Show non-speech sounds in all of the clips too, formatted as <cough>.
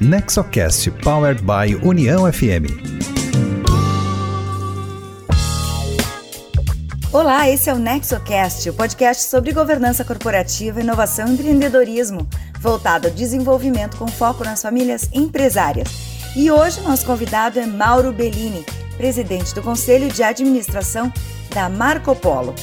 Nexocast Powered by União FM. Olá, esse é o Nexocast, o podcast sobre governança corporativa, inovação e empreendedorismo, voltado ao desenvolvimento com foco nas famílias empresárias. E hoje nosso convidado é Mauro Bellini, presidente do Conselho de Administração da Marco Polo.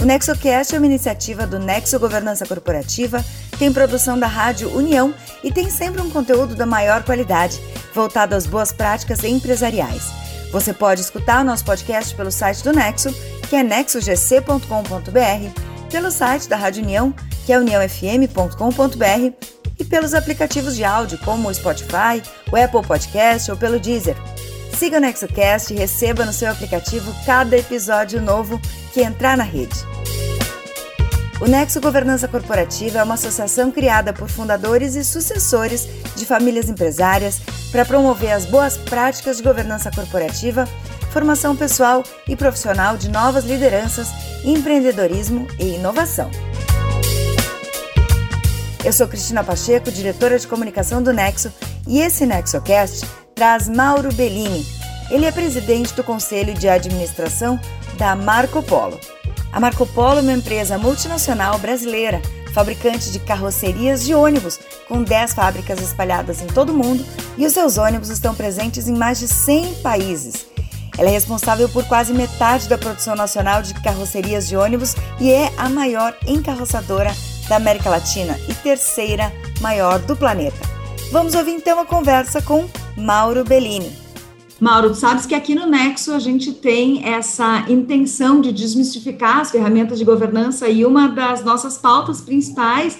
O NexoCast é uma iniciativa do Nexo Governança Corporativa, tem produção da Rádio União e tem sempre um conteúdo da maior qualidade, voltado às boas práticas empresariais. Você pode escutar o nosso podcast pelo site do Nexo, que é nexogc.com.br, pelo site da Rádio União, que é uniãofm.com.br, e pelos aplicativos de áudio como o Spotify, o Apple Podcast ou pelo Deezer. Siga o NexoCast e receba no seu aplicativo cada episódio novo que entrar na rede. O Nexo Governança Corporativa é uma associação criada por fundadores e sucessores de famílias empresárias para promover as boas práticas de governança corporativa, formação pessoal e profissional de novas lideranças, empreendedorismo e inovação. Eu sou Cristina Pacheco, diretora de comunicação do Nexo, e esse NexoCast traz Mauro Bellini. Ele é presidente do Conselho de Administração da Marco Polo. A Marco Polo é uma empresa multinacional brasileira, fabricante de carrocerias de ônibus, com 10 fábricas espalhadas em todo o mundo e os seus ônibus estão presentes em mais de 100 países. Ela é responsável por quase metade da produção nacional de carrocerias de ônibus e é a maior encarroçadora da América Latina e terceira maior do planeta. Vamos ouvir então a conversa com Mauro Bellini. Mauro, tu sabes que aqui no Nexo a gente tem essa intenção de desmistificar as ferramentas de governança e uma das nossas pautas principais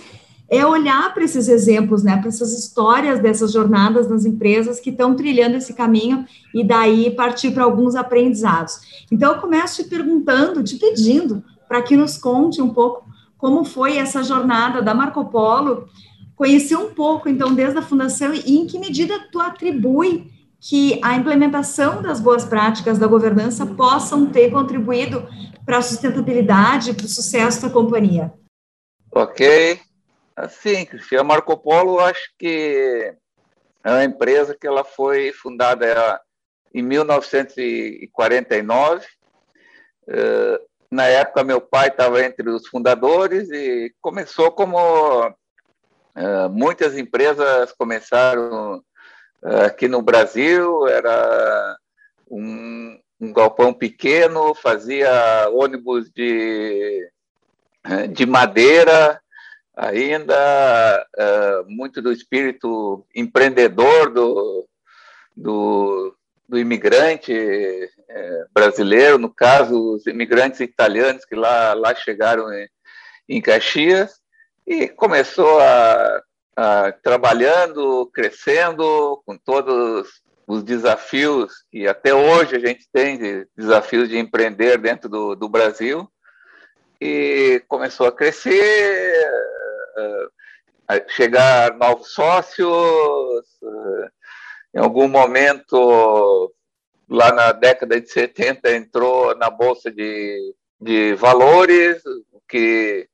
é olhar para esses exemplos, né, para essas histórias dessas jornadas nas empresas que estão trilhando esse caminho e daí partir para alguns aprendizados. Então eu começo te perguntando, te pedindo para que nos conte um pouco como foi essa jornada da Marco Polo, conhecer um pouco então desde a fundação e em que medida tu atribui que a implementação das boas práticas da governança possam ter contribuído para a sustentabilidade, para o sucesso da companhia. Ok. Assim, Cristian Marco Polo, acho que é uma empresa que ela foi fundada em 1949. Eh, na época, meu pai estava entre os fundadores e começou como eh, muitas empresas começaram aqui no Brasil era um, um galpão pequeno, fazia ônibus de, de madeira, ainda uh, muito do espírito empreendedor do, do, do imigrante uh, brasileiro, no caso, os imigrantes italianos que lá, lá chegaram em, em Caxias, e começou a ah, trabalhando, crescendo, com todos os desafios que até hoje a gente tem, de desafios de empreender dentro do, do Brasil, e começou a crescer, ah, a chegar novos sócios, ah, em algum momento, lá na década de 70, entrou na Bolsa de, de Valores, que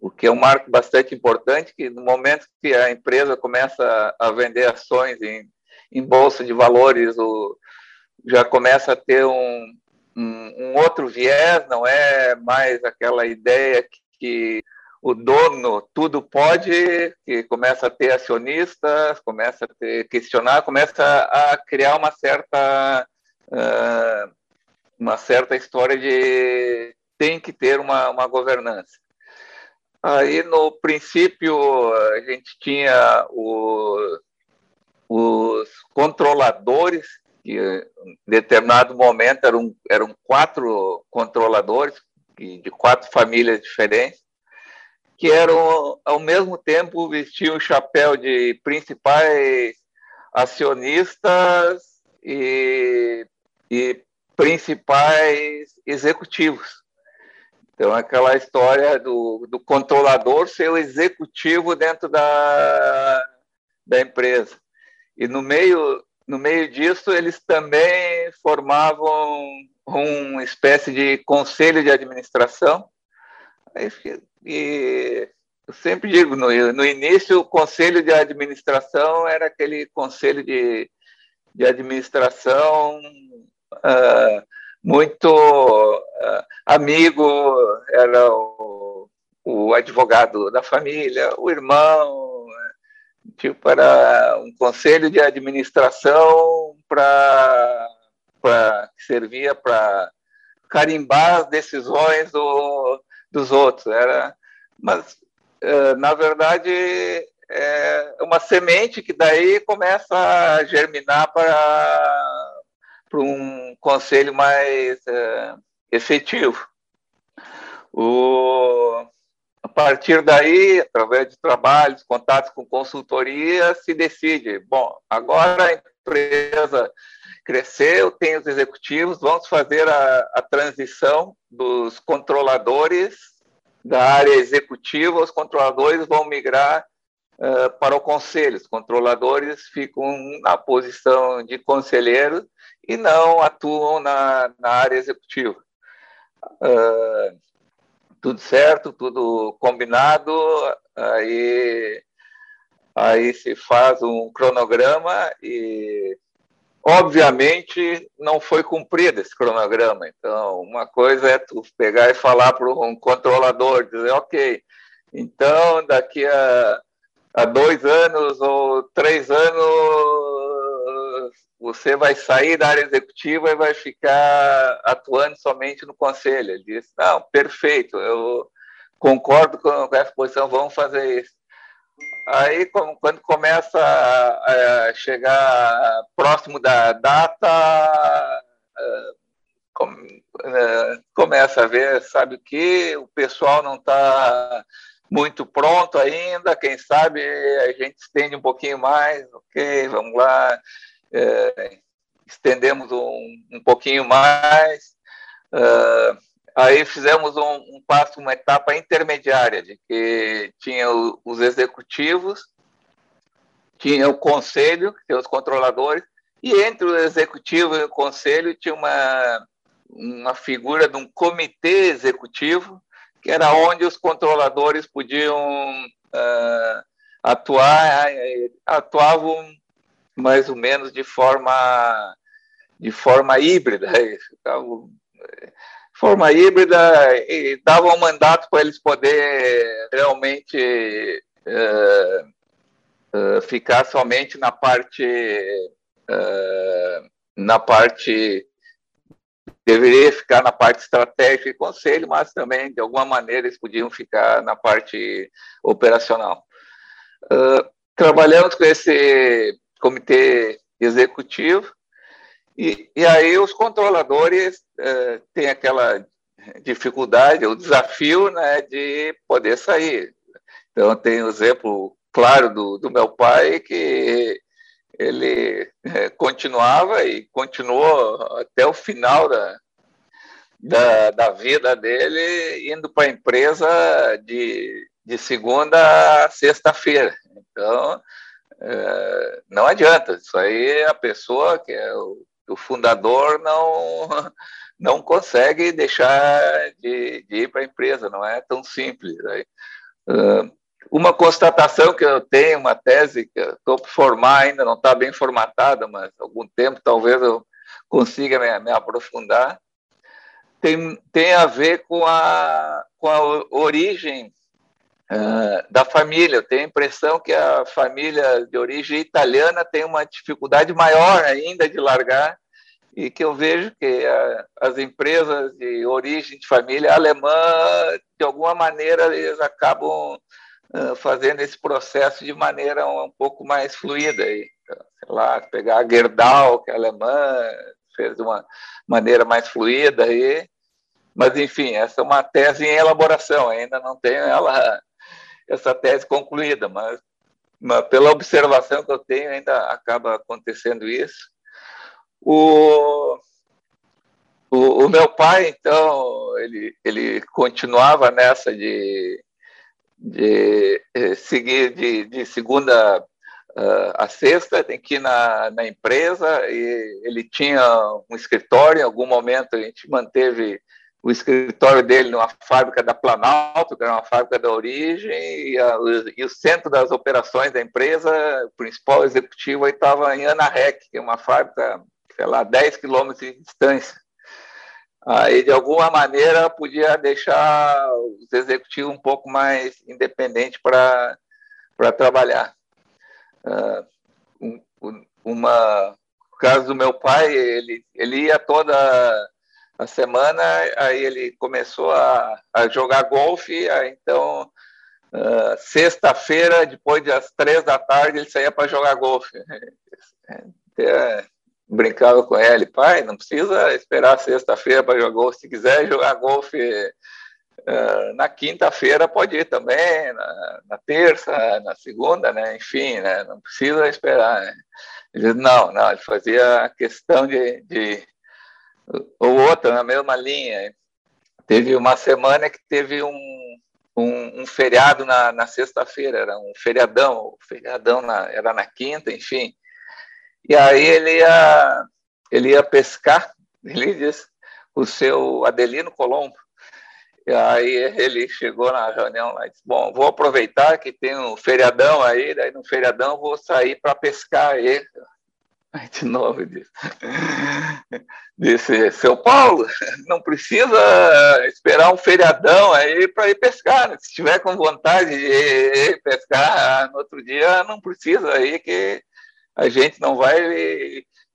o que é um marco bastante importante, que no momento que a empresa começa a vender ações em, em bolsa de valores, o, já começa a ter um, um, um, outro viés, não é mais aquela ideia que, que, o dono tudo pode, que começa a ter acionistas, começa a ter, questionar, começa a criar uma certa uh, uma certa história de tem que ter uma, uma governança. Aí, no princípio, a gente tinha o, os controladores, que em determinado momento eram, eram quatro controladores, de quatro famílias diferentes, que eram, ao mesmo tempo, vestiam o chapéu de principais acionistas e, e principais executivos. Então, aquela história do, do controlador ser o executivo dentro da, da empresa. E no meio, no meio disso, eles também formavam uma espécie de conselho de administração. E eu sempre digo, no, no início, o conselho de administração era aquele conselho de, de administração uh, muito uh, amigo, era o, o, advogado da família, o irmão, tipo, era um conselho de administração para que servia para carimbar as decisões do, dos outros. Era, mas é, na verdade, é uma semente que daí começa a germinar para, para um conselho mais é, efetivo. O, a partir daí, através de trabalhos, contatos com consultoria, se decide, bom, agora a empresa cresceu, tem os executivos, vamos fazer a, a transição dos controladores da área executiva, os controladores vão migrar uh, para o conselho. Os controladores ficam na posição de conselheiro e não atuam na, na área executiva. Uh, tudo certo, tudo combinado, aí, aí se faz um cronograma e Obviamente, não foi cumprido esse cronograma. Então, uma coisa é tu pegar e falar para um controlador, dizer, ok, então daqui a, a dois anos ou três anos você vai sair da área executiva e vai ficar atuando somente no conselho. Ele disse, não, perfeito, eu concordo com essa posição, vamos fazer isso. Aí, quando começa a chegar próximo da data, é, é, começa a ver, sabe o que? O pessoal não está muito pronto ainda, quem sabe a gente estende um pouquinho mais, ok, vamos lá, é, estendemos um, um pouquinho mais. Uh, Aí fizemos um, um, passo, uma etapa intermediária, de que tinha o, os executivos, tinha o conselho, tem os controladores, e entre o executivo e o conselho tinha uma, uma figura de um comitê executivo, que era onde os controladores podiam uh, atuar, atuavam mais ou menos de forma de forma híbrida, <laughs> forma híbrida e dava um mandato para eles poder realmente uh, uh, ficar somente na parte na parte deveria ficar na parte estratégica e conselho, mas também de alguma maneira eles podiam ficar na parte operacional. trabalhamos com esse comitê executivo e, e aí os controladores eh, têm aquela dificuldade, o desafio né, de poder sair. Então, tem o exemplo claro do, do meu pai, que ele eh, continuava e continuou até o final da, da, da vida dele, indo para a empresa de, de segunda a sexta-feira. Então, é, não adianta, isso aí a pessoa que é o o fundador não, <laughs> não consegue deixar de, de ir para a empresa, não é tão simples. Né? Uma constatação que eu tenho, uma tese que estou por formar ainda, não está bem formatada, mas algum tempo talvez eu consiga me, me aprofundar, tem, tem a ver com a, com a origem uh, da família. Eu tenho a impressão que a família de origem italiana tem uma dificuldade maior ainda de largar e que eu vejo que a, as empresas de origem de família alemã, de alguma maneira, eles acabam fazendo esse processo de maneira um, pouco mais fluida. E, sei lá, pegar a Gerdau, que é alemã, fez de uma maneira mais fluida. E, mas, enfim, essa é uma tese em elaboração, ainda não tenho ela, essa tese concluída, mas, mas pela observação que eu tenho, ainda acaba acontecendo isso. O, o, o, meu pai, então, ele, ele continuava nessa de, de eh, seguir de, de segunda uh, a sexta, tem que ir na, na empresa, e ele tinha um escritório, em algum momento a gente manteve o escritório dele numa fábrica da Planalto, que era uma fábrica da origem, e, a, e o centro das operações da empresa, o principal executivo estava em Anarec, que é uma fábrica, sei lá, 10 quilômetros de distância. Aí, de alguma maneira, podia deixar os executivos um pouco mais independentes para trabalhar. Uh, um, uma, no caso do meu pai, ele, ele ia toda a semana, aí ele começou a, a jogar golfe, então uh, sexta-feira, depois das três da tarde, ele saía para jogar golfe. <laughs> É, brincava com ele, pai, não precisa esperar sexta-feira para jogar golfe, se quiser jogar golfe uh, na quinta-feira pode ir também, na, na, terça, na segunda, né? enfim, né? não precisa esperar. Né? Ele, não, não, ele fazia questão de, de ou outra na mesma linha. Teve uma semana que teve um, um, um feriado na, na sexta-feira, era um feriadão, feriadão na, era na quinta, enfim. E aí ele ia, ele ia pescar, ele disse, o seu Adelino Colombo. E aí ele chegou na reunião lá e disse, bom, vou aproveitar que tem um feriadão aí, daí no feriadão vou sair para pescar aí. Aí de novo disse, <laughs> disse, seu Paulo, não precisa esperar um feriadão aí para ir pescar. Né? Se tiver com vontade de ir pescar no outro dia, não precisa aí que a gente não vai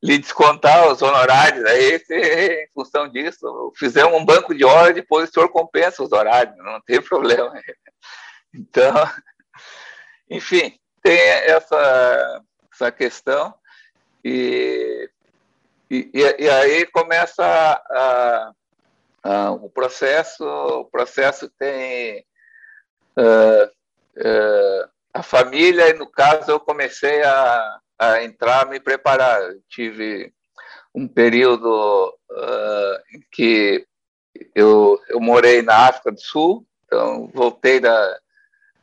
lhe descontar os honorários aí se, em função disso. Fizemos um banco de horas, depois o senhor compensa os horários, não tem <laughs> problema. Então, enfim, tem essa, essa questão. E, e, e aí começa a, a, o processo, o processo tem uh, uh, a família, e no caso eu comecei a, a entrar, me preparar. Eu tive um período uh, em que eu, eu morei na África do Sul, então voltei da,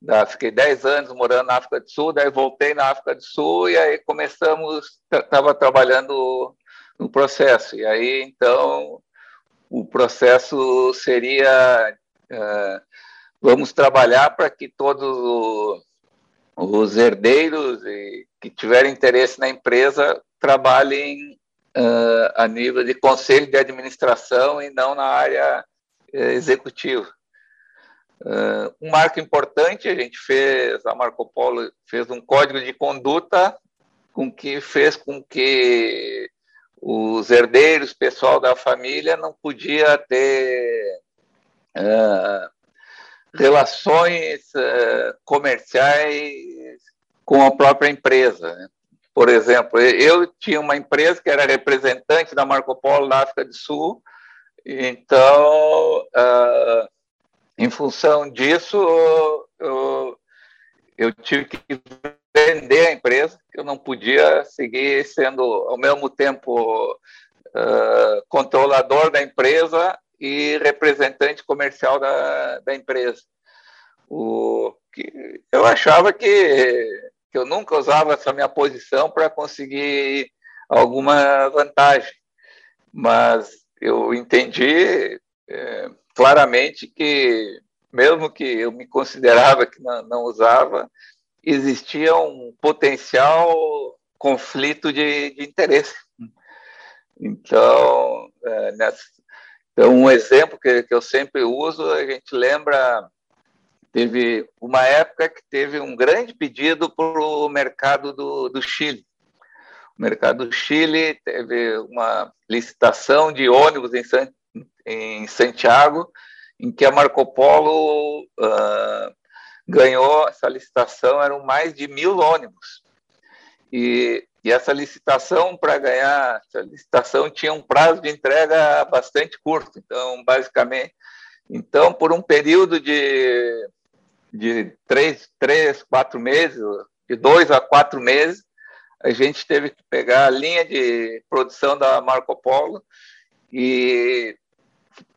da, fiquei 10 anos morando na África do Sul, daí voltei na África do Sul e aí começamos, estava trabalhando no processo. E aí, então, o processo seria, uh, vamos trabalhar para que todos os herdeiros e que tiverem interesse na empresa trabalhem uh, a nível de conselho de administração e não na área uh, executiva. Uh, um marco importante, a gente fez, a Marco Polo fez um código de conduta com que fez com que os herdeiros, pessoal da família, não podia ter relações comerciais com a própria empresa. Né? Por exemplo, eu tinha uma empresa que era representante da Marco Polo na África do Sul, então uh, em função disso, eu, eu tive que vender a empresa, eu não podia seguir sendo, ao mesmo tempo, uh, controlador da empresa e representante comercial da, da empresa. O, que eu achava que, que eu nunca usava essa minha posição para conseguir alguma vantagem, mas eu entendi é, claramente que, mesmo que eu me considerava que não, não usava, existia um potencial conflito de, de interesse. Então, é, nessa, então, um exemplo que, que eu sempre uso, a gente lembra, teve uma época que teve um grande pedido para o mercado do, do Chile. O mercado do Chile teve uma licitação de ônibus em, San, em Santiago, em que a Marco Polo uh, ganhou essa licitação, eram mais de mil ônibus. E, e essa licitação, para ganhar essa licitação, tinha um prazo de entrega bastante curto. Então, basicamente, então por um período de, de três, três, quatro meses, de dois a quatro meses, a gente teve que pegar a linha de produção da Marco Polo e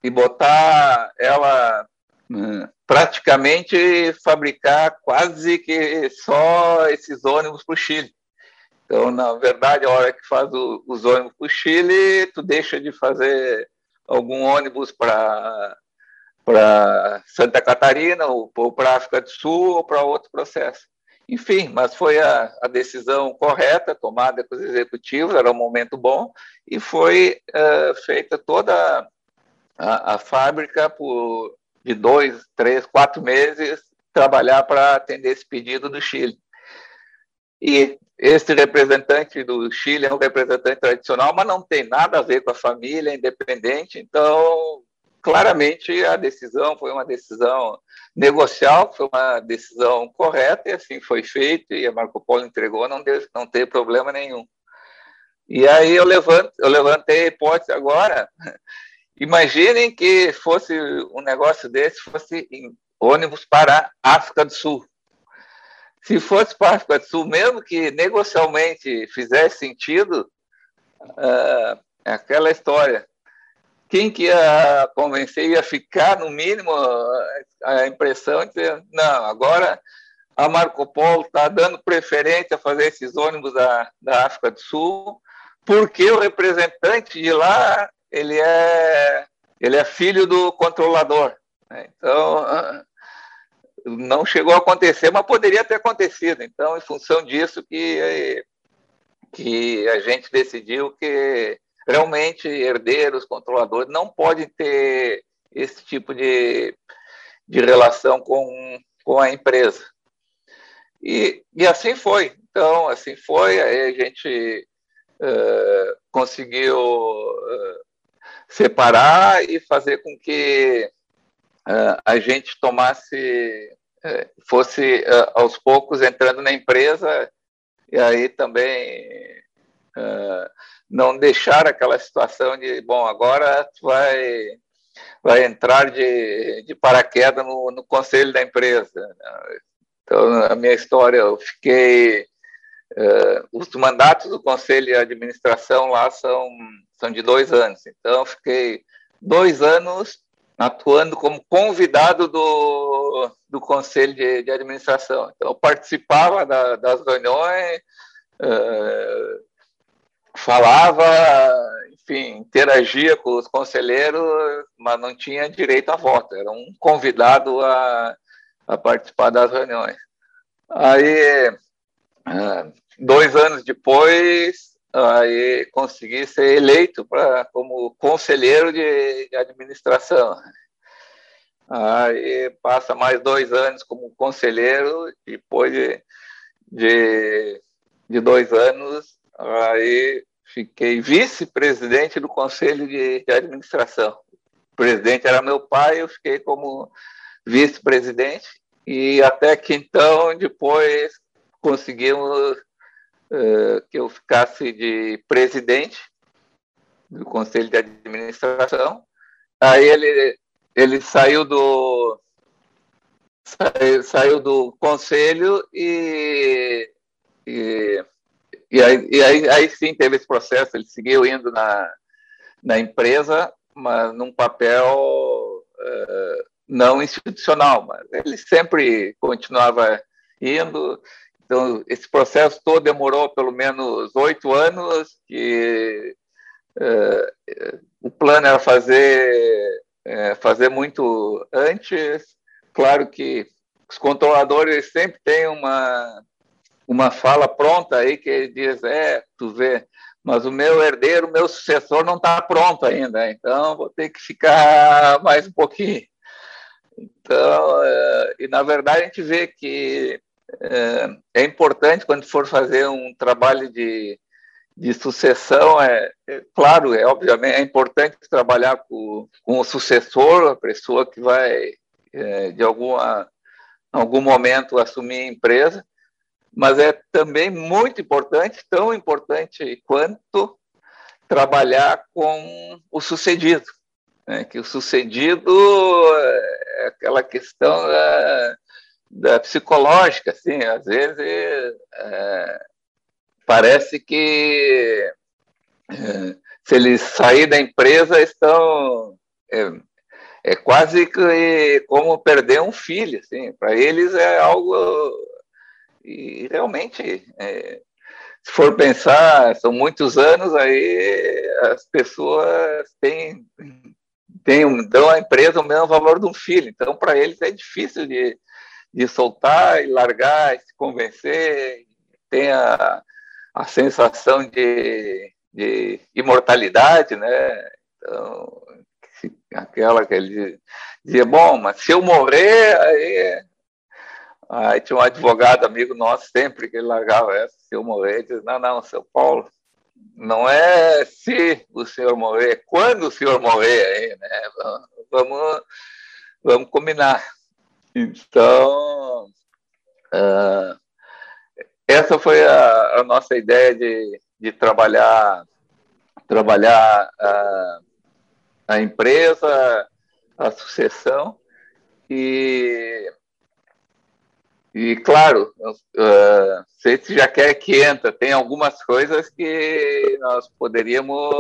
e botar ela hum, praticamente fabricar quase que só esses ônibus para o Chile. Então, na verdade, a hora que faz o, os ônibus para o Chile, tu deixa de fazer algum ônibus para para Santa Catarina, ou, ou para África do Sul, ou para outro processo. Enfim, mas foi a, a, decisão correta, tomada com os executivos, era um momento bom, e foi uh, feita toda a, a, fábrica por de dois, três, quatro meses trabalhar para atender esse pedido do Chile. E esse representante do Chile é um representante tradicional, mas não tem nada a ver com a família, é independente, então claramente a decisão foi uma decisão negocial, foi uma decisão correta e assim foi feito e a Marco Polo entregou, não deu, não teve problema nenhum. E aí eu levanto, eu levantei a hipótese agora. <laughs> Imaginem que fosse um negócio desse, fosse em ônibus para a África do Sul. Se fosse para a África do Sul, mesmo que negocialmente fizesse sentido, uh, aquela história quem que ia convencer ia ficar, no mínimo, a impressão de não, agora a Marco Polo está dando preferência a fazer esses ônibus da, da África do Sul, porque o representante de lá ele é, ele é filho do controlador. Né? Então, não chegou a acontecer, mas poderia ter acontecido. Então, em função disso que, que a gente decidiu que realmente herdeiros, controladores, não podem ter esse tipo de, de relação com, com a empresa. E, e assim foi. Então, assim foi, aí a gente uh, conseguiu uh, separar e fazer com que uh, a gente tomasse, fosse aos poucos entrando na empresa, e aí também não deixar aquela situação de, bom, agora tu vai, vai entrar de, de paraquedas no, no conselho da empresa. Então, a minha história, eu fiquei. Uh, os mandatos do conselho de administração lá são, são de dois anos. Então, eu fiquei dois anos atuando como convidado do, do conselho de, de administração. Então, eu participava da, das reuniões, uh, falava, enfim, interagia com os conselheiros, mas não tinha direito a voto, era um convidado a, a participar das reuniões. Aí, é, dois anos depois, aí consegui ser eleito pra, como conselheiro de, administração. Aí passa mais dois anos como conselheiro, depois de, de, de dois anos Aí fiquei vice-presidente do conselho de, administração. O presidente era meu pai, eu fiquei como vice-presidente e até que então depois conseguimos uh, que eu ficasse de presidente do conselho de administração. Aí ele ele saiu do saiu, saiu do conselho e, e e aí, e aí, aí sim teve esse processo, ele seguiu indo na, na empresa, mas num papel uh, não institucional, mas ele sempre continuava indo. Então, esse processo todo demorou pelo menos oito anos, que uh, o plano era fazer, uh, fazer muito antes. Claro que os controladores sempre têm uma uma fala pronta aí que diz, é, tu vê, mas o meu herdeiro, o meu sucessor não está pronto ainda, então vou ter que ficar <laughs> mais um pouquinho. Então, é, e na verdade a gente vê que é, é, importante quando for fazer um trabalho de, de sucessão, é, é, claro, é obviamente é importante trabalhar com, com o sucessor, a pessoa que vai é, de alguma algum momento assumir a empresa, mas é também muito importante, tão importante quanto trabalhar com o sucedido. Né? Que o sucedido é aquela questão da, da psicológica, assim, às vezes é, parece que é, se eles sair da empresa estão é, é quase que como perder um filho, assim, para eles é algo e realmente, é, se for pensar, são muitos anos, aí as pessoas têm, tem, dão à empresa o mesmo valor de um filho. Então, para eles é difícil de, de soltar e largar, e se convencer, tem a, a sensação de, de imortalidade, né? Então, aquela que ele dizia, bom, mas se eu morrer, aí, aí tinha um advogado amigo nosso sempre que ele largava essa, se eu morrer, ele diz, não, não, seu Paulo, não é se o senhor morrer, é quando o senhor morrer aí, né? Vamos, vamos combinar. Então, uh, essa foi a, a, nossa ideia de, de trabalhar, trabalhar a, a empresa, a sucessão e e claro, uh, se já quer que entra, tem algumas coisas que nós poderíamos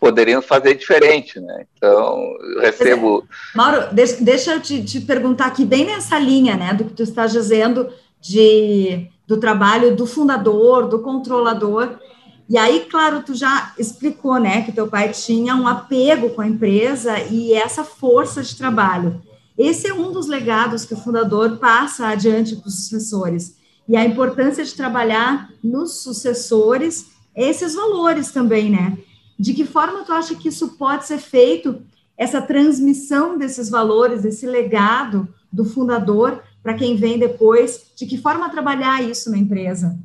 poderiam fazer diferente, né? Então, recebo... Mauro, deixa, deixa eu te, te, perguntar aqui, bem nessa linha, né, do que tu estás dizendo de, do trabalho do fundador, do controlador, e aí, claro, tu já explicou, né, que teu pai tinha um apego com a empresa e essa força de trabalho. Esse é um dos legados que o fundador passa adiante para os sucessores. E a importância de trabalhar nos sucessores esses valores também, né? De que forma tu acha que isso pode ser feito, essa transmissão desses valores, esse legado do fundador para quem vem depois? De que forma trabalhar isso na empresa?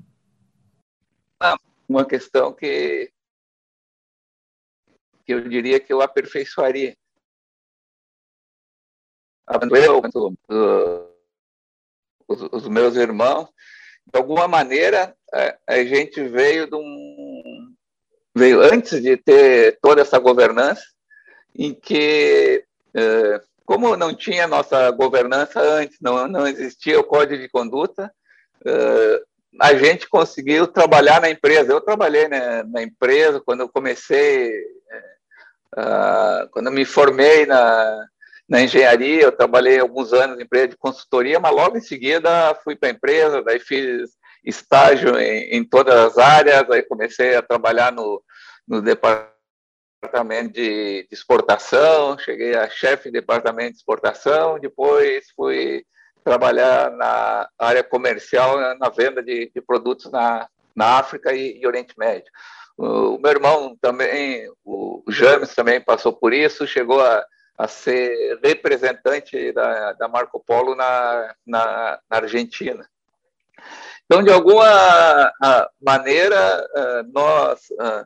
Ah, uma questão que, que eu diria que eu aperfeiçoaria. Eu, uh, os, os meus irmãos, de alguma maneira, a, a gente veio de um veio antes de ter toda essa governança, em que, é, como não tinha nossa governança antes, não, não existia o código de conduta, é, a gente conseguiu trabalhar na empresa. Eu trabalhei né, na empresa quando eu comecei, é, quando eu me formei na, na engenharia, eu trabalhei alguns anos em empresa de consultoria, mas logo em seguida fui para a empresa, daí fiz estágio em, em, todas as áreas, aí comecei a trabalhar no, no departamento de, de exportação, cheguei a chefe de departamento de exportação, depois fui trabalhar na área comercial, na venda de, de produtos na, na África e, e, Oriente Médio. O meu irmão também, o James também passou por isso, chegou a, a ser representante da, da Marco Polo na, na, na Argentina. Então, de alguma maneira, ah, nós ah,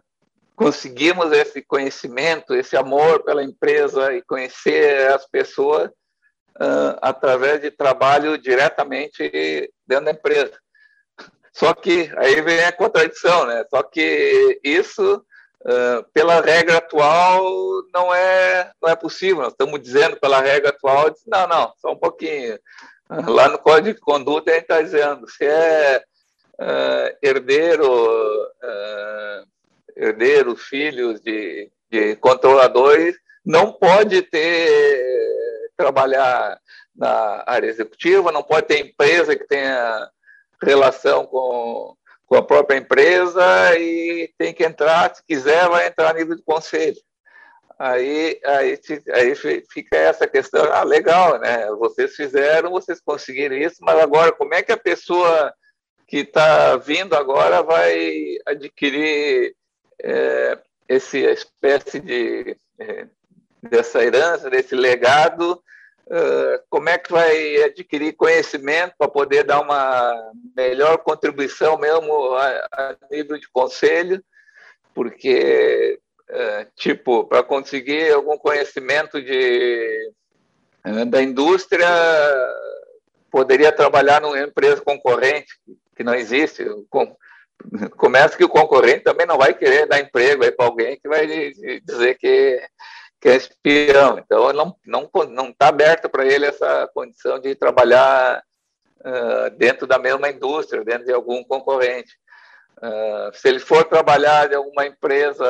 conseguimos esse conhecimento, esse amor pela empresa e conhecer as pessoas através de trabalho diretamente dentro da empresa. Só que aí vem a contradição, né? Só que isso, pela regra atual, não é, não é possível. Nós estamos dizendo pela regra atual, não, não, só um pouquinho. Lá no Código de Conduta, a gente está dizendo, se é uh, herdeiro, herdeiro, filhos de, de controladores, não pode ter, trabalhar na área executiva, não pode ter empresa que tenha relação com, com a própria empresa e tem que entrar, se quiser, vai entrar a nível de conselho aí, aí, aí fica essa questão, ah, legal, né? Vocês fizeram, vocês conseguiram isso, mas agora como é que a pessoa que está vindo agora vai adquirir é, essa espécie de é, dessa herança, desse legado? Uh, como é que vai adquirir conhecimento para poder dar uma melhor contribuição mesmo a, a nível de conselho? Porque é, tipo, para conseguir algum conhecimento de, é, da indústria, poderia trabalhar numa empresa concorrente, que não existe. Começa que o concorrente também não vai querer dar emprego para alguém que vai dizer que, que é espião. Então, não não não está aberta para ele essa condição de trabalhar uh, dentro da mesma indústria, dentro de algum concorrente. Uh, se ele for trabalhar em alguma empresa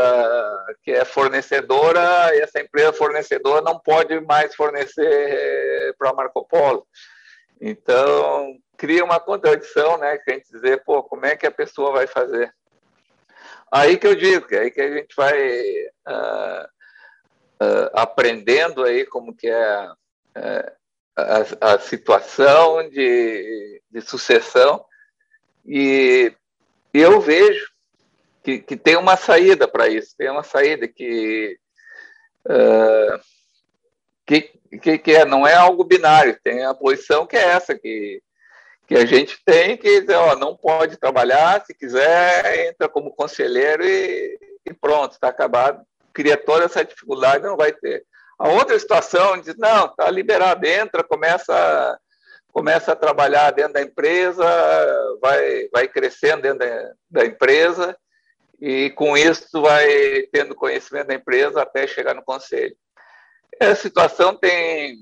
que é fornecedora, essa empresa fornecedora não pode mais fornecer para Marco Polo. Então, cria uma contradição, né? Que a gente dizer, pô, como é que a pessoa vai fazer? Aí que eu digo, que aí que a gente vai uh, uh, aprendendo aí como que é uh, a, a, situação de, de sucessão e eu vejo que, que tem uma saída para isso, tem uma saída que, uh, que, que, é, não é algo binário, tem a posição que é essa, que, que a gente tem que ó, não pode trabalhar, se quiser, entra como conselheiro e, e pronto, está acabado. Cria toda essa dificuldade, não vai ter. A outra situação diz, não, está liberado, entra, começa começa a trabalhar dentro da empresa, vai, vai crescendo dentro da, da empresa e com isso vai tendo conhecimento da empresa até chegar no conselho. Essa situação tem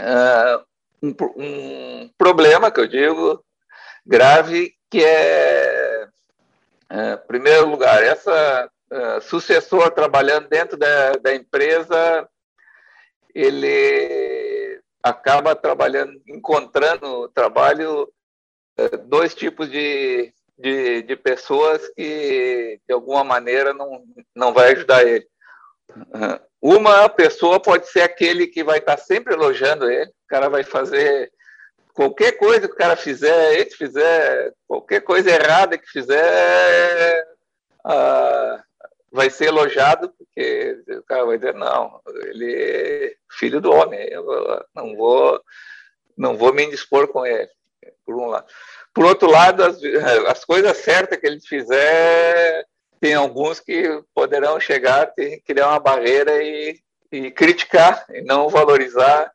uh, um, um, problema, que eu digo, grave, que é, em primeiro lugar, essa uh, sucessor trabalhando dentro da, da empresa, ele acaba trabalhando, encontrando trabalho dois tipos de, de, de, pessoas que de alguma maneira não, não vai ajudar ele. Uma pessoa pode ser aquele que vai estar sempre elogiando ele, o cara vai fazer qualquer coisa que o cara fizer, ele fizer, qualquer coisa errada que fizer, vai ser elogiado, porque o cara vai dizer, não, ele é filho do homem, eu não vou, não vou me indispor com ele, por um lado. Por outro lado, as, <laughs> as coisas certas que ele fizer, tem alguns que poderão chegar, tem, criar uma barreira e, e criticar, e não valorizar.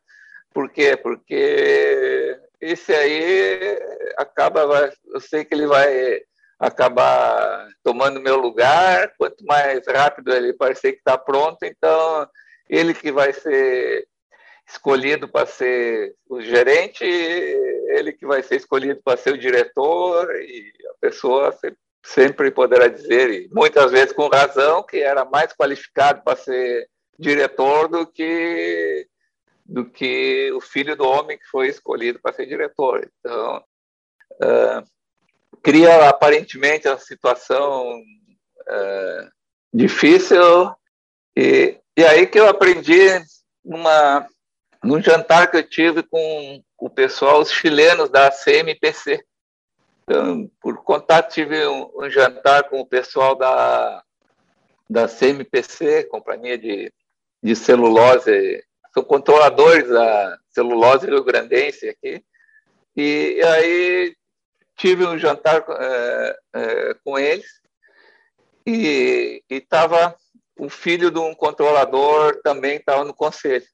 Por quê? Porque esse aí acaba, eu sei que ele vai acabar tomando meu lugar, quanto mais rápido ele parecer que está pronto, então ele que vai ser escolhido para ser o gerente, ele que vai ser escolhido para ser o diretor, e a pessoa sempre poderá dizer, e muitas vezes com razão, que era mais qualificado para ser diretor do que do que o filho do homem que foi escolhido para ser diretor. Então, uh, cria aparentemente uma situação uh, difícil. E, e aí que eu aprendi numa num jantar que eu tive com o pessoal, os chilenos da CMPC. Então, por contato, tive um, um, jantar com o pessoal da, da CMPC, Companhia de, de Celulose, são controladores da celulose rio-grandense aqui, e, e, aí tive um jantar é, é, com eles, e estava o filho de um controlador também estava no conselho.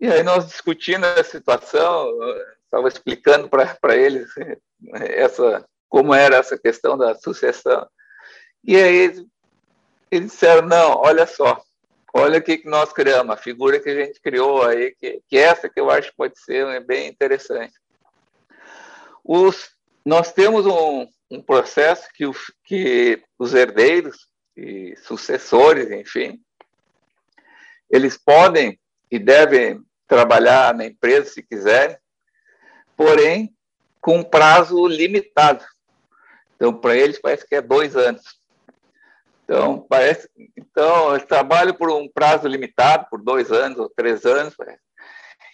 E aí nós discutindo a situação, estava explicando para eles essa como era essa questão da sucessão. E aí eles disseram, não, olha só, olha o que, que nós criamos, a figura que a gente criou aí, que, que essa que eu acho que pode ser bem interessante. Os, nós temos um, um processo que, o, que os herdeiros e sucessores, enfim, eles podem e devem trabalhar na empresa se quiserem, porém com prazo limitado. Então, para eles parece que é dois anos. Então, parece, então eles trabalham por um prazo limitado, por dois anos ou três anos, parece.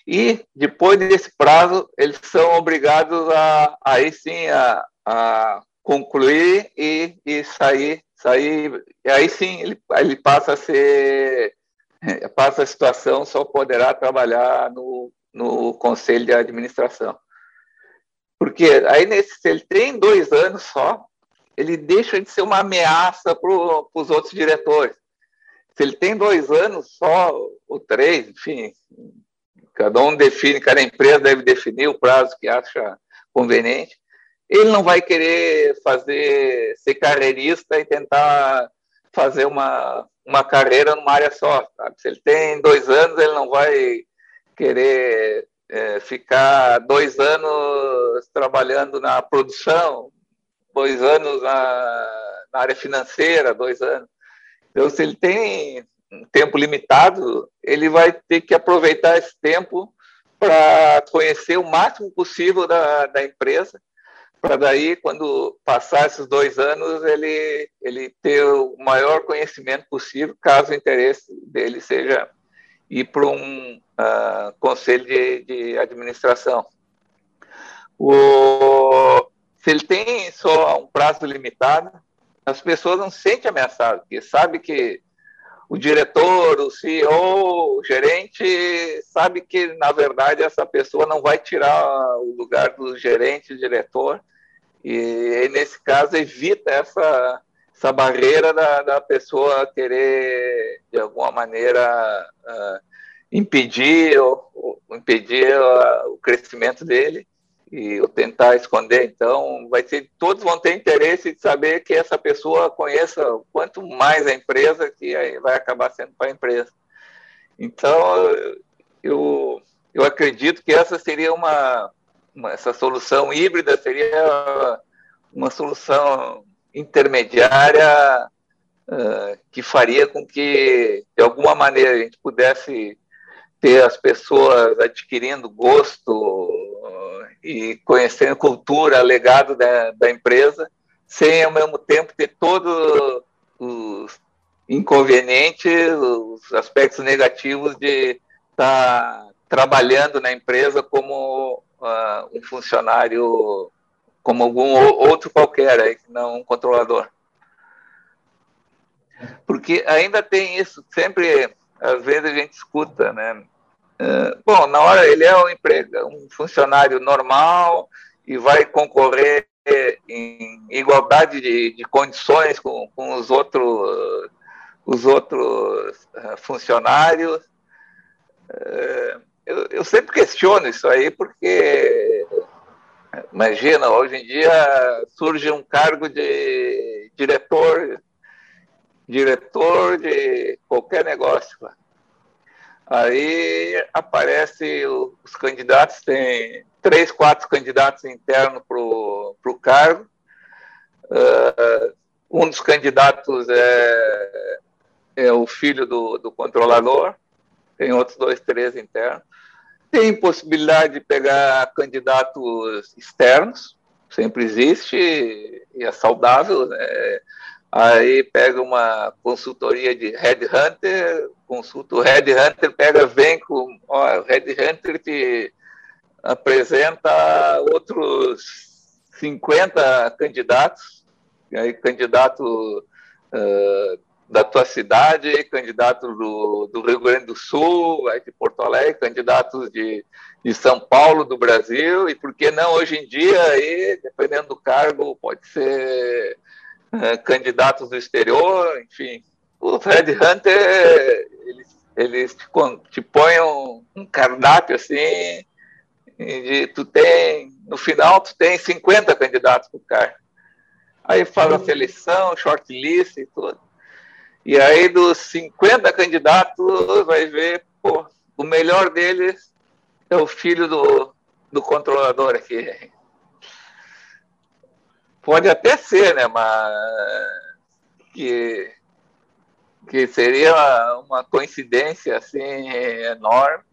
E depois desse prazo, eles são obrigados a aí sim a, a concluir e, e sair, sair. E aí sim ele, ele passa a ser passa a situação, só poderá trabalhar no, no conselho de administração. Porque aí, nesse, se ele tem dois anos só, ele deixa de ser uma ameaça para os outros diretores. Se ele tem dois anos só, ou três, enfim, cada um define, cada empresa deve definir o prazo que acha conveniente. Ele não vai querer fazer, ser carreirista e tentar fazer uma, uma carreira numa área só. Sabe? Se ele tem dois anos, ele não vai querer é, ficar dois anos trabalhando na produção, dois anos na, na área financeira, dois anos. Então, se ele tem um tempo limitado, ele vai ter que aproveitar esse tempo para conhecer o máximo possível da, da empresa, para daí, quando passar esses dois anos, ele, ele ter o maior conhecimento possível, caso o interesse dele seja ir para um uh, conselho de, de administração. O, se ele tem só um prazo limitado, as pessoas não se sentem ameaçadas, porque sabe que o diretor, o CEO, o gerente, sabe que, na verdade, essa pessoa não vai tirar o lugar do gerente, diretor, e, nesse caso, evita essa, essa barreira da, da pessoa querer, de alguma maneira, uh, impedir, ou, ou impedir uh, o crescimento dele e ou tentar esconder. Então, vai ser todos vão ter interesse de saber que essa pessoa conheça quanto mais a empresa que vai acabar sendo para a empresa. Então, eu eu acredito que essa seria uma, uma essa solução híbrida seria uma solução intermediária uh, que faria com que de alguma maneira a gente pudesse ter as pessoas adquirindo gosto e conhecendo cultura, legado da, da empresa, sem ao mesmo tempo ter todos os inconvenientes, os aspectos negativos de estar tá trabalhando na empresa como uh, um funcionário, como algum outro qualquer, aí, não um controlador. Porque ainda tem isso, sempre, às vezes a gente escuta, né? É, bom, na hora ele é um emprego, um funcionário normal e vai concorrer em igualdade de, de condições com, com os outros, os outros é, funcionários. É, eu, eu sempre questiono isso aí, porque imagina, hoje em dia surge um cargo de diretor, diretor de qualquer negócio. Aí aparece os candidatos, tem três, quatro candidatos internos para o cargo. Uh, um dos candidatos é, é o filho do, do controlador, tem outros dois, três internos. Tem possibilidade de pegar candidatos externos, sempre existe e é saudável. Né? Aí pega uma consultoria de headhunter, consulta o headhunter, pega, vem com, ó, o headhunter te apresenta outros 50 candidatos, aí candidato uh, da tua cidade, candidato do, do, Rio Grande do Sul, aí de Porto Alegre, candidatos de, de São Paulo, do Brasil, e por que não hoje em dia, aí, dependendo do cargo, pode ser é, candidatos do exterior, enfim. Os Red Hunter, eles, eles te, te põem um, um cardápio assim, de tu tem, no final tu tem 50 candidatos para o cargo. Aí faz a seleção, shortlist e tudo. E aí dos 50 candidatos, vai ver, pô, o melhor deles é o filho do, do controlador aqui. Pode até ser, né? Mas que, que seria uma coincidência assim enorme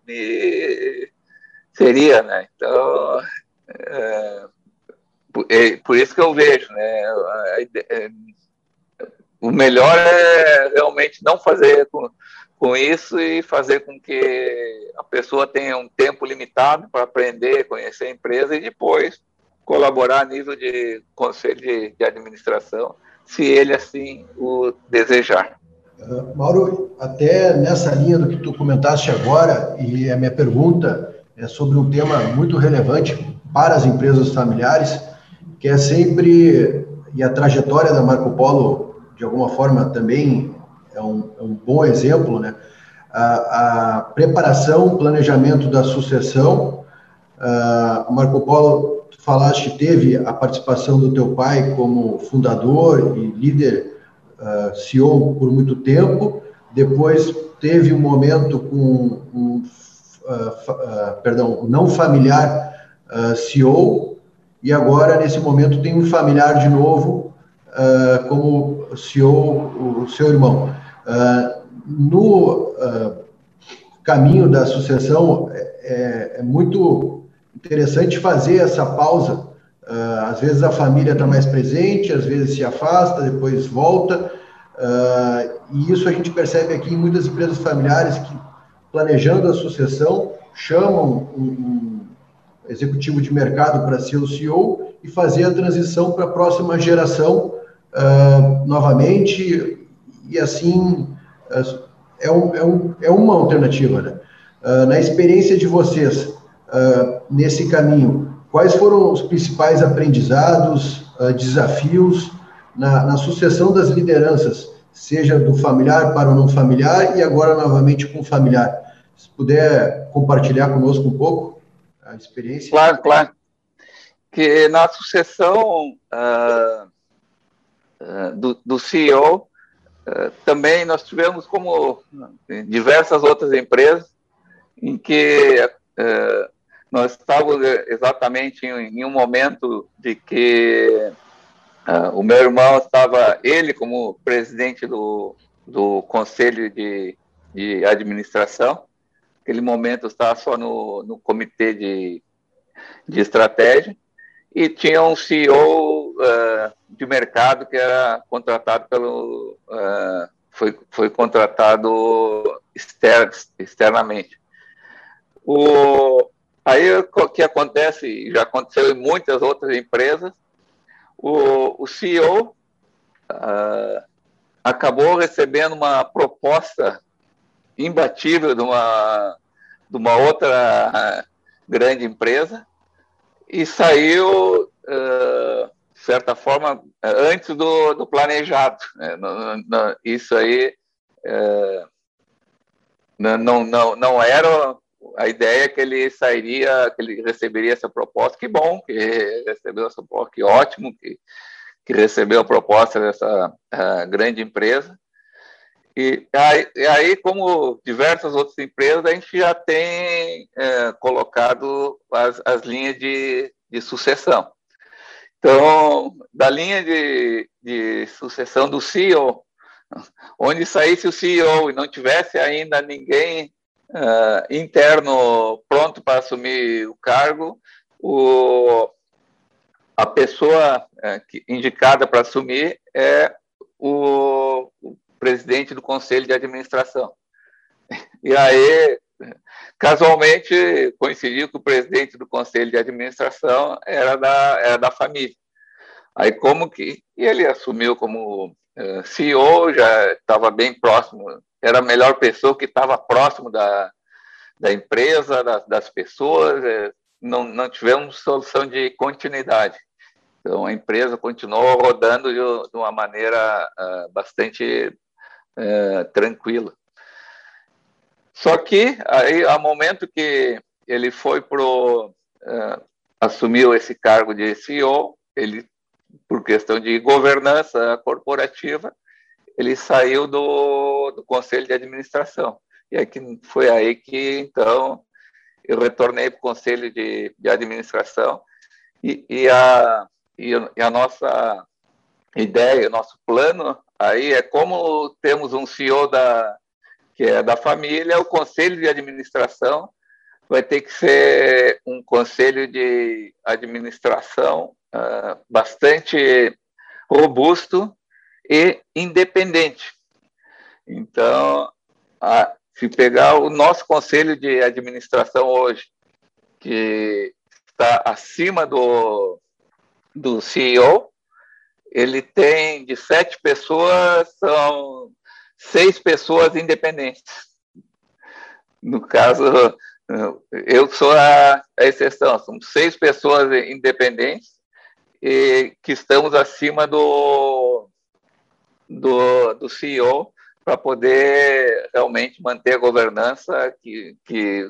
seria, né? Então é, por, é, por, isso que eu vejo, né? É, o melhor é realmente não fazer com, com isso e fazer com que a pessoa tenha um tempo limitado para aprender, conhecer a empresa e depois colaborar a nível de conselho de, de administração, se ele assim o desejar. Uh, Mauro, até nessa linha do que tu comentaste agora, e a minha pergunta é sobre um tema muito relevante para as empresas familiares, que é sempre, e a trajetória da Marco Polo, de alguma forma, também é um, é um bom exemplo, né? A, a preparação, planejamento da sucessão, uh, Marco Polo falaste teve a participação do teu pai como fundador e líder uh, CEO por muito tempo. Depois teve um momento com um, uh, uh, perdão, não familiar CEO e agora nesse momento tem um familiar de novo como CEO, o seu irmão. no caminho da sucessão é, é, é muito interessante fazer essa pausa Uh, às vezes a família está mais presente, às vezes se afasta, depois volta. Uh, e isso a gente percebe aqui em muitas empresas familiares que, planejando a sucessão, chamam um, um executivo de mercado para ser o CEO e fazer a transição para a próxima geração uh, novamente. E assim, é, um, é, um, é uma alternativa. Né? na experiência de vocês, nesse caminho, Quais foram os principais aprendizados, uh, desafios na, na, sucessão das lideranças, seja do familiar para o não familiar e agora novamente com o familiar? Se puder compartilhar conosco um pouco a experiência. Claro, claro. Que na sucessão uh, uh, do, do, CEO, também nós tivemos como diversas outras empresas em que nós estávamos exatamente em, em um momento de que uh, o meu irmão estava, ele como presidente do, do conselho de, de administração, naquele momento estava só no, no comitê de, de estratégia, e tinha um CEO uh, ah, de mercado que era contratado pelo. Uh, foi, foi contratado exter, externamente. O, Aí o que acontece, já aconteceu em muitas outras empresas, o, o CEO uh, ah, acabou recebendo uma proposta imbatível de uma, de uma outra grande empresa e saiu, uh, de certa forma, antes do, do planejado. Né? isso aí uh, não, não, não era a ideia é que ele sairia, que ele receberia essa proposta. Que bom que recebeu essa proposta, que ótimo que, que recebeu a proposta dessa grande empresa. E aí, e aí, como diversas outras empresas, a gente já tem é, colocado as, as linhas de, de sucessão. Então, da linha de, de sucessão do CEO, onde saísse o CEO e não tivesse ainda ninguém uh, interno pronto para assumir o cargo, o, a pessoa uh, que, indicada para assumir é o, o, presidente do conselho de administração. <laughs> E aí, casualmente, coincidiu que o presidente do conselho de administração era da, era da família. Aí, como que. E ele assumiu como CEO, já estava bem próximo era a melhor pessoa que estava próximo da, da empresa, das, das pessoas, é, não, não tivemos solução de continuidade. Então, a empresa continuou rodando de, de uma maneira uh, bastante uh, tranquila. Só que, aí, ao momento que ele foi para uh, assumiu esse cargo de CEO, ele, por questão de governança corporativa, ele saiu do, do conselho de administração. E aí que foi aí que, então, eu retornei para o conselho de, de administração e, e, a, e, a nossa ideia, o nosso plano aí é como temos um CEO da, que é da família, o conselho de administração vai ter que ser um conselho de administração uh, bastante robusto e independente. Então, a, se pegar o nosso conselho de administração hoje, que está acima do, do CEO, ele tem de sete pessoas, são seis pessoas independentes. No caso, eu sou a, a exceção, são seis pessoas independentes e que estamos acima do, do, do CEO para poder realmente manter a governança, que, que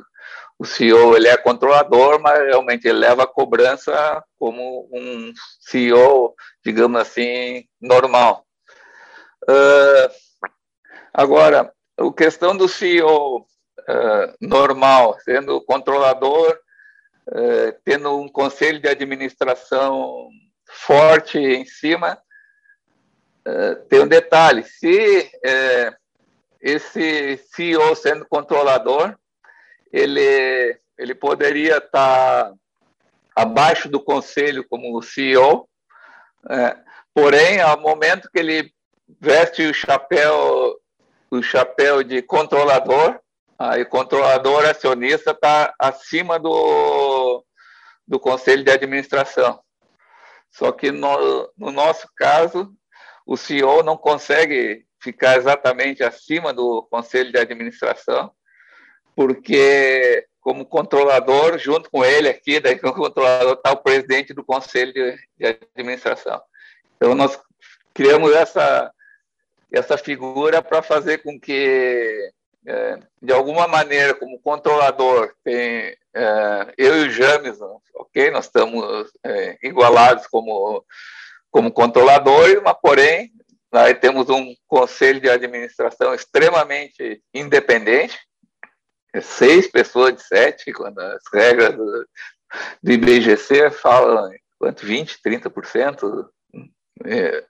o CEO ele é controlador, mas realmente ele leva a cobrança como um CEO, digamos assim, normal. Uh, agora, a questão do CEO uh, normal, sendo controlador, uh, tendo um conselho de administração forte em cima, eh, tem um detalhe: se é, esse CEO sendo controlador, ele, ele poderia estar tá abaixo do conselho como CEO, porém, ao momento que ele veste o chapéu, o chapéu de controlador, aí o controlador acionista está acima do, do conselho de administração. Só que no, no nosso caso, o CEO não consegue ficar exatamente acima do conselho de administração, porque como controlador, junto com ele aqui, daí como controlador está o presidente do conselho de, de, administração. Então nós criamos essa essa figura para fazer com que é, de alguma maneira, como controlador, tem é, eu e o James, ok, nós estamos é, igualados como como controladores, mas porém nós temos um conselho de administração extremamente independente, é seis pessoas de sete, quando as regras do, do IBGC falam quanto? 20, 30%. É,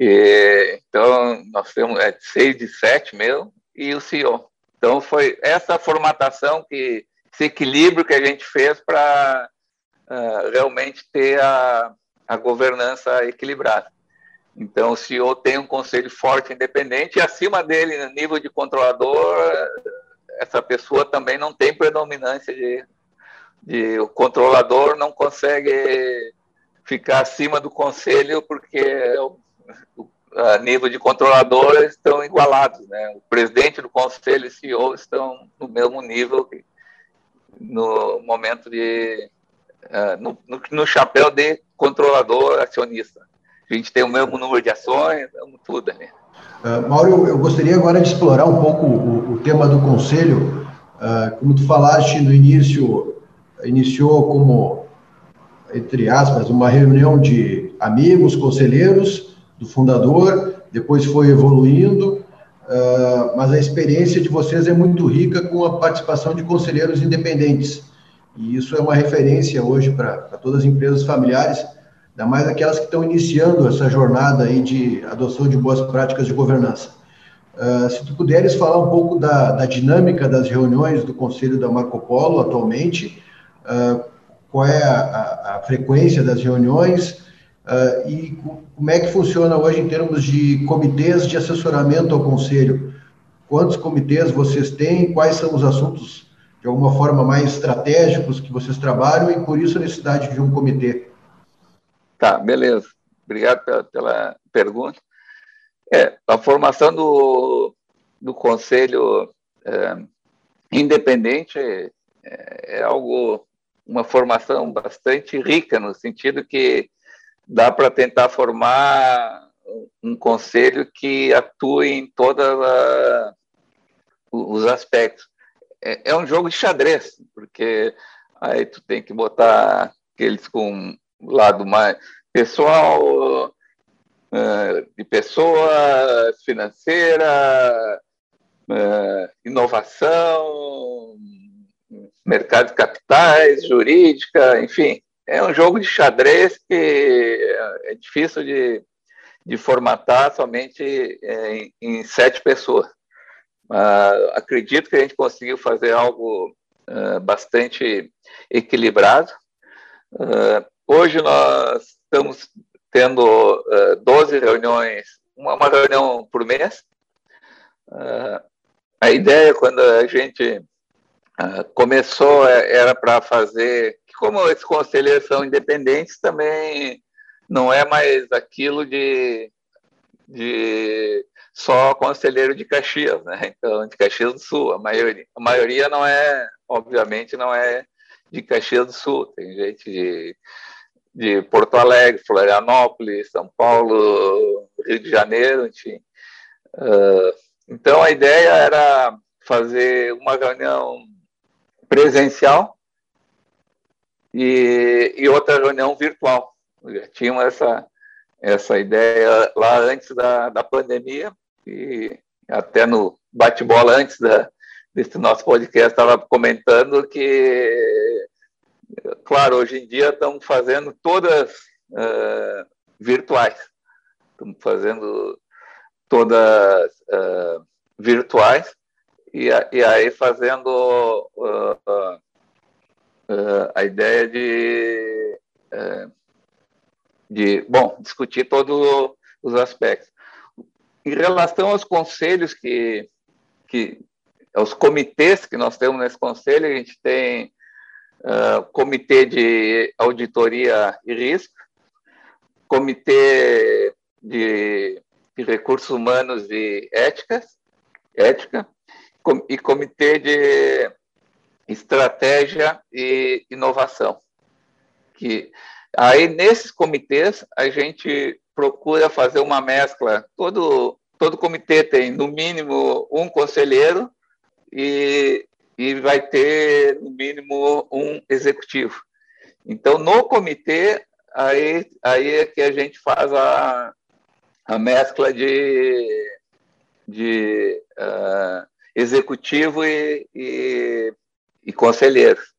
é, então, nós temos é, seis de sete mesmo, e o CEO. Então, foi essa formatação, que, esse equilíbrio que a gente fez para uh, realmente ter a, a governança equilibrada. Então, o CEO tem um conselho forte independente e acima dele, no nível de controlador, essa pessoa também não tem predominância de, de o controlador não consegue ficar acima do conselho porque o, o, a nível de controlador estão igualados, né? O presidente do conselho e o CEO estão no mesmo nível no momento de uh, no, no, no, chapéu de controlador acionista. A gente tem o mesmo número de ações, tudo ali. Uh, Mauro, eu gostaria agora de explorar um pouco o, o tema do conselho. Uh, como tu falaste no início, iniciou como, entre aspas, uma reunião de amigos, conselheiros do fundador, depois foi evoluindo, uh, mas a experiência de vocês é muito rica com a participação de conselheiros independentes. E isso é uma referência hoje para todas as empresas familiares ainda mais aquelas que estão iniciando essa jornada aí de adoção de boas práticas de governança. Uh, se tu puderes falar um pouco da, da, dinâmica das reuniões do Conselho da Marco Polo atualmente, uh, qual é a, a, a, frequência das reuniões uh, e como é que funciona hoje em termos de comitês de assessoramento ao Conselho. Quantos comitês vocês têm? Quais são os assuntos, de alguma forma, mais estratégicos que vocês trabalham e, por isso, a necessidade de um comitê? Tá, beleza. Obrigado pela, pela pergunta. É, a formação do, do Conselho é, Independente é, é, algo, uma formação bastante rica, no sentido que dá para tentar formar um conselho que atue em todos os aspectos. É, é, um jogo de xadrez, porque aí tu tem que botar aqueles com lado mais pessoal, uh, de pessoas, financeira, uh, inovação, mercado de capitais, jurídica, enfim. É um jogo de xadrez que é difícil de, de formatar somente é, em, em, sete pessoas. Uh, acredito que a gente conseguiu fazer algo uh, bastante equilibrado. Uh, Hoje nós estamos tendo uh, 12 reuniões, uma, uma, reunião por mês. A ideia, quando a gente começou, é, era para fazer, como esses conselheiros são independentes, também não é mais aquilo de, de só conselheiro de Caxias, né? Então, de Caxias do Sul, a maioria. A maioria não é, obviamente, não é de Caxias do Sul. Tem gente de de Porto Alegre, Florianópolis, São Paulo, Rio de Janeiro, enfim. Uh, então a ideia era fazer uma reunião presencial e, e outra reunião virtual. Já tínhamos essa, essa ideia lá antes da, da pandemia e até no bate-bola antes da, desse nosso podcast estava comentando que claro, hoje em dia estamos fazendo todas uh, virtuais. Estamos fazendo todas uh, virtuais e, e, aí fazendo uh, uh, a ideia de, uh, de, bom, discutir todos os aspectos. Em relação aos conselhos que, que aos comitês que nós temos nesse conselho, a gente tem uh, comitê de auditoria e risco, comitê de, de recursos humanos e ética, ética e comitê de estratégia e inovação. Que aí nesses comitês a gente procura fazer uma mescla. Todo todo comitê tem no mínimo um conselheiro e, e vai ter no mínimo um executivo. Então no comitê aí aí é que a gente faz a, a mescla de de uh, executivo e, e e conselheiros.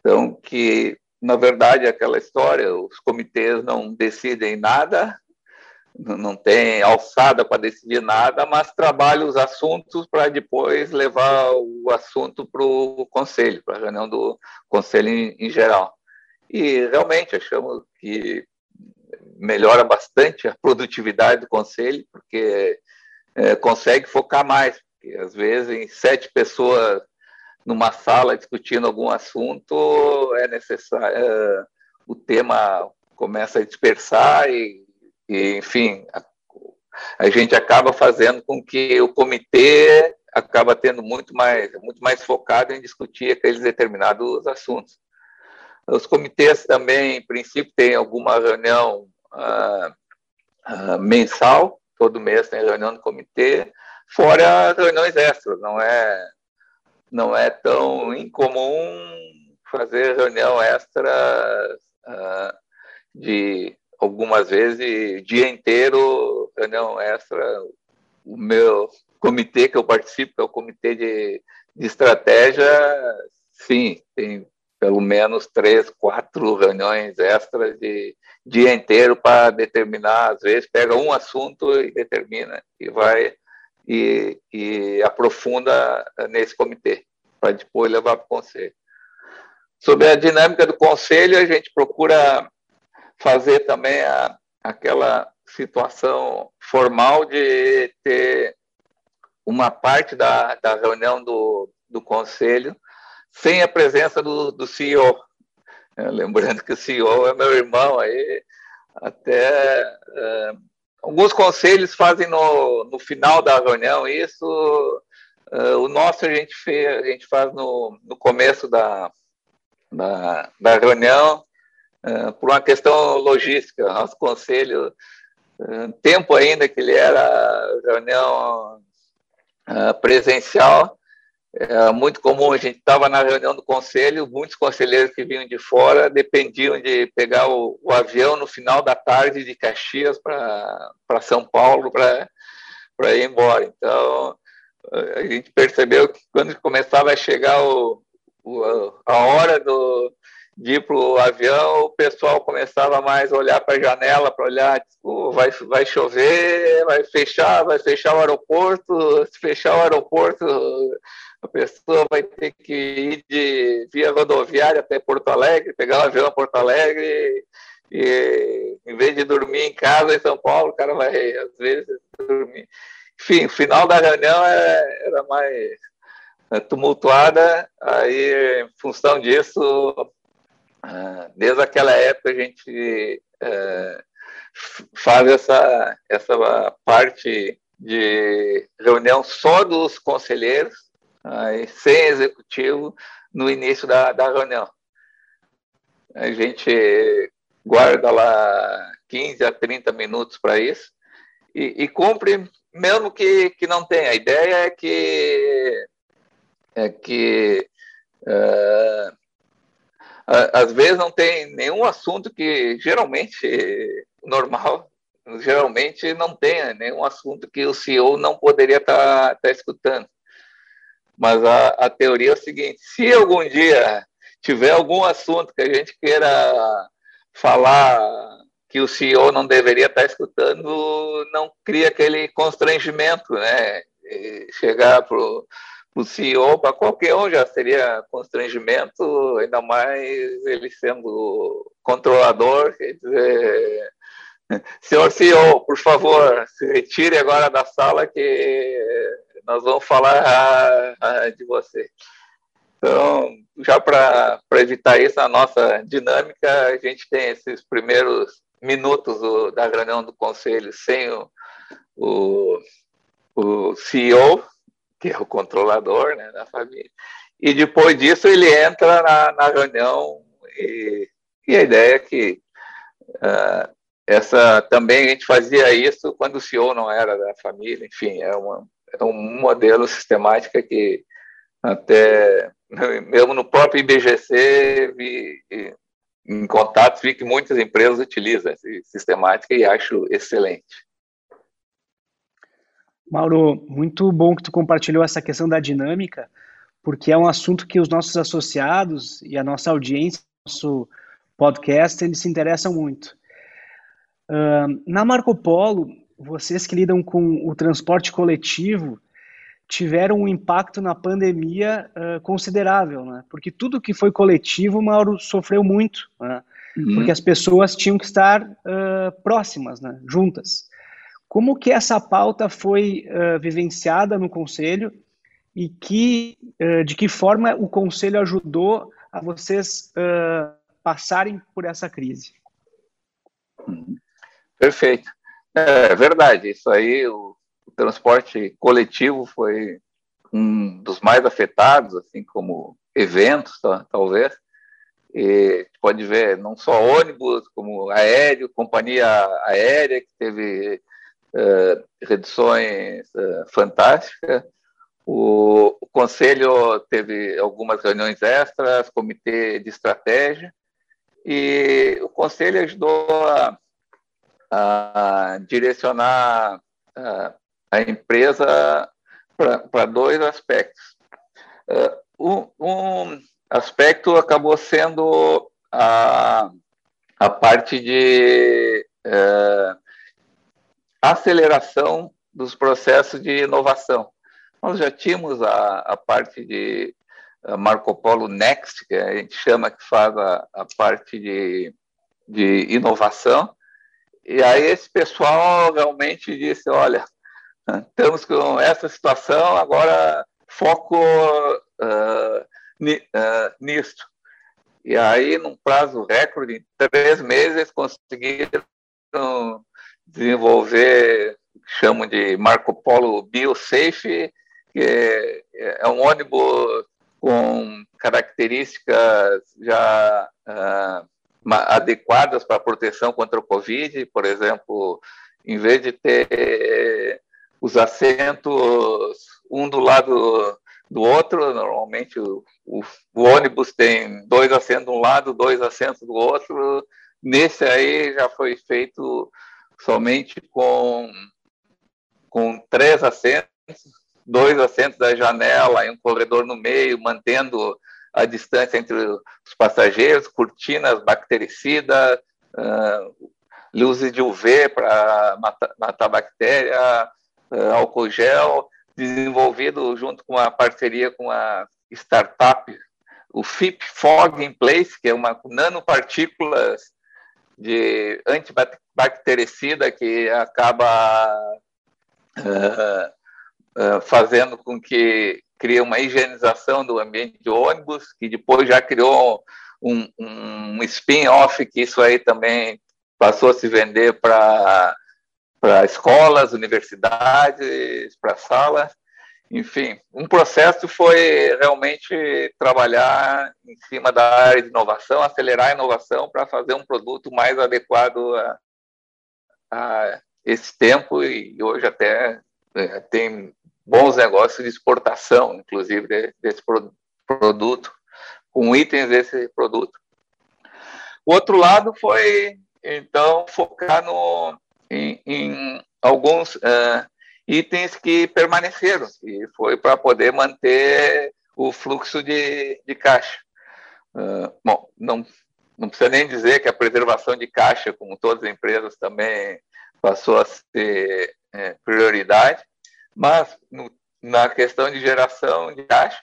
Então, que, na verdade, aquela história, os comitês não decidem nada, não tem alçada para decidir nada, mas trabalham os assuntos para depois levar o assunto para o conselho, para a reunião do conselho em, em, geral. E realmente achamos que melhora bastante a produtividade do conselho, porque é, consegue focar mais, porque às vezes em sete pessoas numa sala discutindo algum assunto, é necessário, é, o tema começa a dispersar e, e enfim, a, a, gente acaba fazendo com que o comitê acaba tendo muito mais, muito mais focado em discutir aqueles determinados assuntos. Os comitês também, em princípio, têm alguma reunião ah, ah, mensal, todo mês tem reunião do comitê, fora reuniões extras, não é não é tão incomum fazer reunião extra uh, de algumas vezes dia inteiro reunião extra. O meu comitê que eu participo que é o comitê de, de estratégia sim tem pelo menos três quatro reuniões extras de dia inteiro para determinar. Às vezes pega um assunto e determina e vai e, e aprofunda nesse comitê, para depois levar para o conselho. Sobre a dinâmica do conselho, a gente procura fazer também a, aquela situação formal de ter uma parte da, da reunião do, do conselho sem a presença do, do CEO. É, lembrando que o CEO é meu irmão, aí até é, Alguns conselhos fazem no, no final da reunião isso. Uh, o nosso a gente, fez, a gente faz no, no começo da, da, da reunião, uh, por uma questão logística. Nosso conselho, uh, tempo ainda que ele era reunião presencial, é muito comum, a gente estava na reunião do conselho, muitos conselheiros que vinham de fora dependiam de pegar o, o avião no final da tarde de Caxias para São Paulo para ir embora. Então, a gente percebeu que quando começava a chegar o, o a hora do, de ir para o avião, o pessoal começava mais a olhar para a janela, para olhar, tipo, vai, vai chover, vai fechar, vai fechar o aeroporto, se fechar o aeroporto, a pessoa vai ter que ir de via rodoviária até Porto Alegre, pegar o avião a Porto Alegre, e em vez de dormir em casa em São Paulo, o cara vai, às vezes, dormir. Enfim, o final da reunião é, era mais é, tumultuada, aí, em função disso, desde aquela época, a gente é, faz essa, essa parte de reunião só dos conselheiros, aí, sem executivo no início da, da reunião. A gente guarda lá 15 a 30 minutos para isso e, e, cumpre, mesmo que, que não tenha. A ideia é que, é que uh, às vezes não tem nenhum assunto que geralmente normal geralmente não tenha nenhum assunto que o CEO não poderia estar tá, tá escutando. Mas a, a teoria é o seguinte: se algum dia tiver algum assunto que a gente queira falar que o CEO não deveria estar escutando, não cria aquele constrangimento, né? E chegar para o CEO, para qualquer um já seria constrangimento, ainda mais ele sendo controlador, quer dizer, <laughs> senhor CEO, por favor, se retire agora da sala que nós vamos falar de você. Então, já para evitar isso, a nossa dinâmica, a gente tem esses primeiros minutos do, da reunião do conselho sem o, o, o CEO, que é o controlador né, da família. E depois disso ele entra na, na reunião e, e, a ideia é que uh, essa também a gente fazia isso quando o CEO não era da família, enfim, é, uma, é um modelo sistemático que até <laughs> mesmo no próprio IBGC vi, em contatos vi que muitas empresas utilizam essa sistemática e acho excelente. Mauro, muito bom que tu compartilhou essa questão da dinâmica, porque é um assunto que os nossos associados e a nossa audiência, nosso podcast, eles se interessam muito. Uh, na Marco Polo, vocês que lidam com o transporte coletivo tiveram um impacto na pandemia uh, considerável, né? Porque tudo que foi coletivo, Mauro sofreu muito, né? uhum. porque as pessoas tinham que estar uh, próximas, né? Juntas. Como que essa pauta foi uh, vivenciada no Conselho e que, uh, de que forma o Conselho ajudou a vocês uh, passarem por essa crise? Perfeito. É verdade, isso aí, o, o transporte coletivo foi um dos mais afetados, assim como eventos, tá, talvez. E pode ver não só ônibus, como aéreo, companhia aérea, que teve uh, reduções uh, fantásticas. O, o, conselho teve algumas reuniões extras, comitê de estratégia, e o conselho ajudou a, a direcionar a, a empresa para dois aspectos. Uh, um, um, aspecto acabou sendo a, a parte de uh, aceleração dos processos de inovação. Nós já tínhamos a, a parte de Marco Polo Next, que a gente chama que faz a, a parte de, de inovação, e aí esse pessoal realmente disse, olha, estamos com essa situação, agora foco uh, ni, uh, nisso. E aí, num prazo recorde, em três meses, conseguiram desenvolver, chamam de Marco Polo BioSafe, que é um ônibus com características já uh, adequadas para proteção contra o Covid, por exemplo, em vez de ter os assentos um do lado do outro, normalmente o, o, o ônibus tem dois assentos de um lado, dois assentos do outro, nesse aí já foi feito somente com, com três assentos, dois assentos da janela e um corredor no meio, mantendo a distância entre os passageiros, cortinas bactericidas, uh, luzes de UV para matar, matar bactéria, uh, álcool gel, desenvolvido junto com a parceria com a startup, o FIP Fog in Place, que é uma nanopartículas de antibactericida que acaba uh, uh, fazendo com que crie uma higienização do ambiente de ônibus, que depois já criou um, um spin-off que isso aí também passou a se vender para escolas, universidades, para salas. Enfim, um processo foi realmente trabalhar em cima da área de inovação, acelerar a inovação para fazer um produto mais adequado a, a esse tempo e hoje até é, tem bons negócios de exportação, inclusive, desse produto, com itens desse produto. O outro lado foi, então, focar no, em, em alguns uh, itens que permaneceram, e foi para poder manter o fluxo de, de caixa. Uh, bom, não, não precisa nem dizer que a preservação de caixa, como todas as empresas, também passou a ser é, prioridade, mas no, na questão de geração de caixa,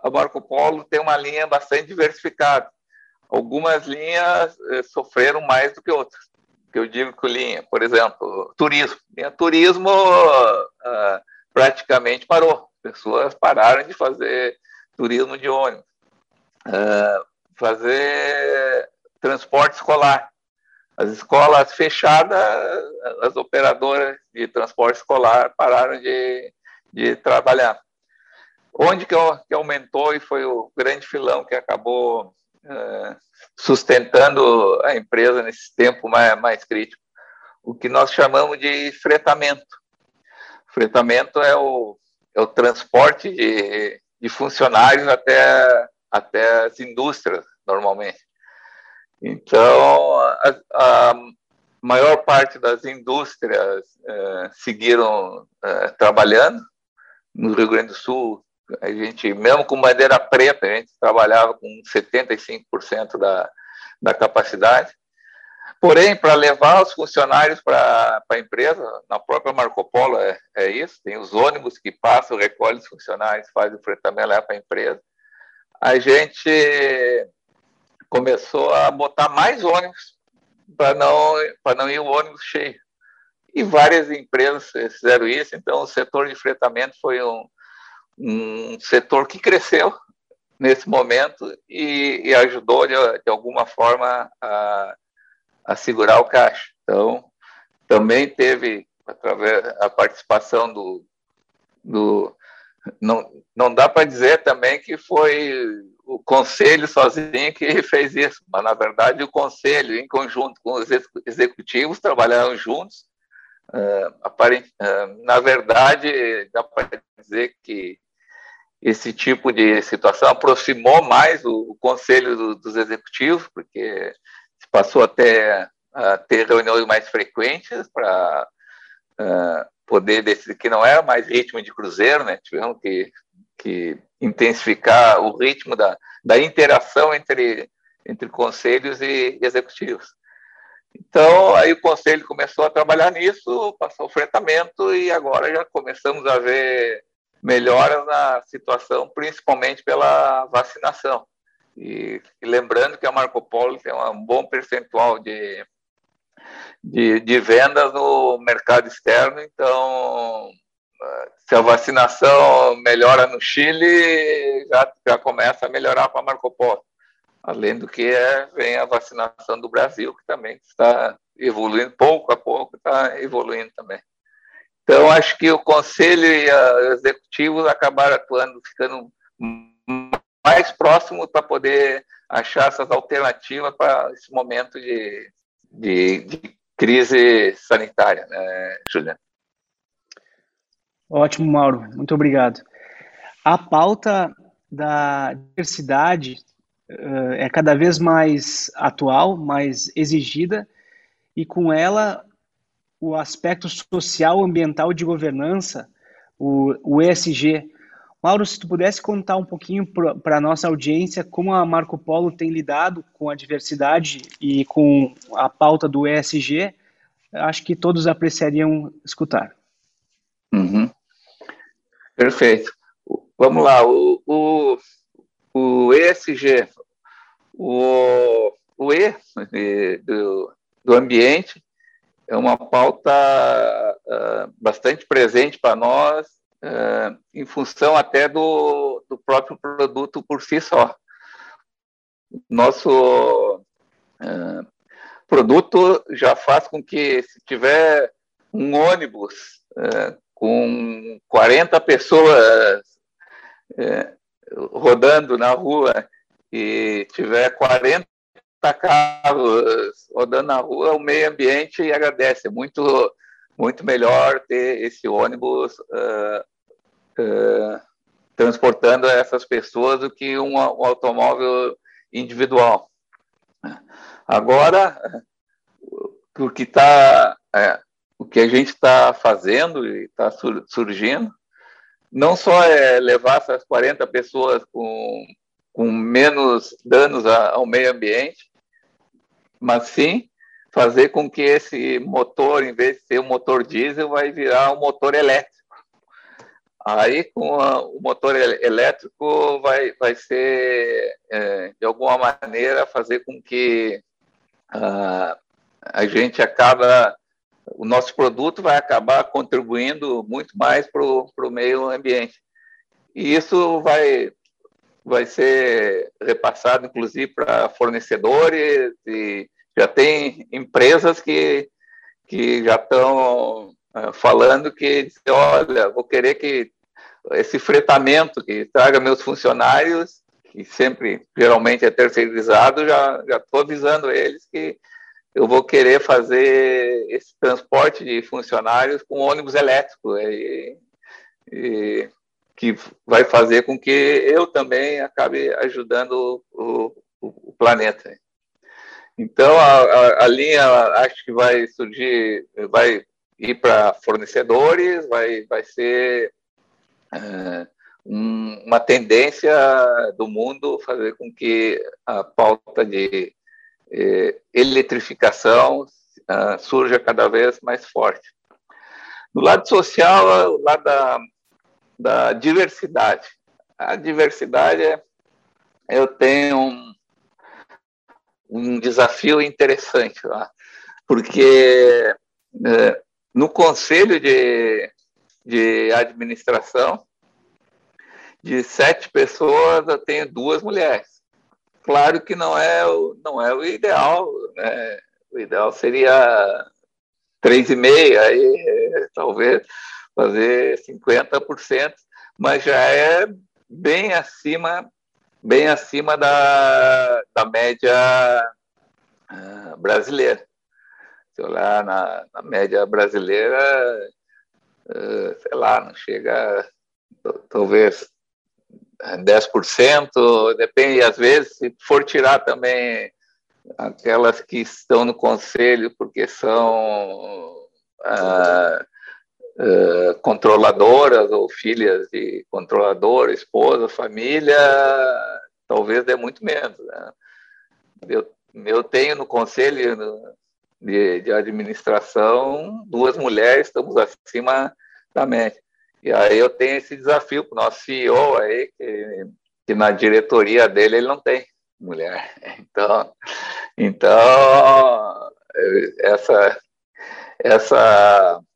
a Marco Polo tem uma linha bastante diversificada. Algumas linhas eh, sofreram mais do que outras. Que eu digo que linha, por exemplo, turismo. Linha turismo ah, praticamente parou. Pessoas pararam de fazer turismo de ônibus. Ah, fazer transporte escolar. As escolas fechadas, as operadoras de transporte escolar pararam de, de trabalhar. Onde que, que aumentou e foi o grande filão que acabou sustentando a empresa nesse tempo mais, mais crítico? O que nós chamamos de fretamento. Fretamento é o, é o transporte de, de funcionários até, até as indústrias, normalmente. Então, a, a maior parte das indústrias é, seguiram é, trabalhando. No Rio Grande do Sul, a gente, mesmo com madeira preta, a gente trabalhava com 75% da, da capacidade. Porém, para levar os funcionários para a empresa, na própria Marco Polo é, é, isso, tem os ônibus que passam, recolhem os funcionários, fazem o fretamento, leva para a empresa. A gente começou a botar mais ônibus para não, não ir o ônibus cheio. E várias empresas fizeram isso, então o setor de fretamento foi um, um setor que cresceu nesse momento e, e ajudou de, de, alguma forma a, a segurar o caixa. Então, também teve, através da participação do, do não, não dá para dizer também que foi o conselho sozinho que <laughs> fez isso, mas na verdade o conselho, em conjunto com os executivos, trabalharam juntos. Aparent, uh, na verdade, dá para dizer que esse tipo de situação aproximou mais o, o conselho do, dos executivos, porque passou até a ter reuniões mais frequentes para uh, poder decidir que não era mais ritmo de cruzeiro, né? Tivemos que que intensificar o ritmo da, da interação entre, entre conselhos e executivos. Então, aí o conselho começou a trabalhar nisso, passou o fretamento e agora já começamos a ver melhoras na situação, principalmente pela vacinação. E, e lembrando que a Marco Polo tem um bom percentual de, de, de vendas no mercado externo, então se a vacinação melhora no Chile, já, já começa a melhorar para Marco Polo. Além do que é, vem a vacinação do Brasil, que também está evoluindo, pouco a pouco está evoluindo também. Então, acho que o Conselho e os executivos acabaram atuando, ficando mais próximos para poder achar essas alternativas para esse momento de, de, de crise sanitária, né, Juliana? Ótimo, Mauro. Muito obrigado. A pauta da diversidade é cada vez mais atual, mais exigida, e com ela o aspecto social, ambiental de governança, o, o ESG. Mauro, se tu pudesse contar um pouquinho para a nossa audiência como a Marco Polo tem lidado com a diversidade e com a pauta do ESG, acho que todos apreciariam escutar. Uhum. Perfeito. Vamos lá, o, o, o ESG, o, o E do, do ambiente é uma pauta uh, bastante presente para nós, uh, em função até do, do próprio produto por si só. Nosso uh, produto já faz com que, se tiver um ônibus com 40 pessoas é, rodando na rua e tiver 40 carros rodando na rua, o meio ambiente agradece. É muito, muito melhor ter esse ônibus uh, uh, transportando essas pessoas do que um, um automóvel individual. Agora, o que está é, o que a gente está fazendo e está surgindo, não só é levar essas 40 pessoas com, com menos danos ao meio ambiente, mas sim fazer com que esse motor, em vez de ser um motor diesel, vai virar um motor elétrico. Aí, com a, o motor elétrico, vai, vai ser, é, de alguma maneira, fazer com que uh, a gente acaba, o nosso produto vai acabar contribuindo muito mais para o meio ambiente. E isso vai, vai ser repassado, inclusive, para fornecedores e já tem empresas que, que já estão uh, falando que, olha, vou querer que esse fretamento que traga meus funcionários, que sempre, geralmente é terceirizado, já estou avisando eles que eu vou querer fazer esse transporte de funcionários com ônibus elétrico, e, e, que vai fazer com que eu também acabe ajudando o, o, o planeta. Então, a, a, a, linha acho que vai surgir, vai ir para fornecedores, vai, vai ser é, um, uma tendência do mundo fazer com que a pauta de é, eletrificação uh, surja cada vez mais forte. Do lado social, o lado da, da diversidade. A diversidade, é, eu tenho um, um desafio interessante lá, porque é, no conselho de, de administração, de sete pessoas, eu tenho duas mulheres. Claro que não é o, não é o ideal, né? O ideal seria três e meia, aí talvez fazer 50%, mas já é bem acima bem acima da, da média uh, brasileira. Se olhar na, na média brasileira, uh, sei lá, não chega talvez 10%, depende, às vezes, se for tirar também aquelas que estão no conselho porque são uh, uh, controladoras ou filhas de controlador, esposa, família, talvez dê muito menos. Né? Eu, eu tenho no conselho de, de administração duas mulheres, estamos acima da média. E aí eu tenho esse desafio para o nosso CEO aí, que, que na diretoria dele ele não tem mulher. <laughs> Então, então essa, essa uh,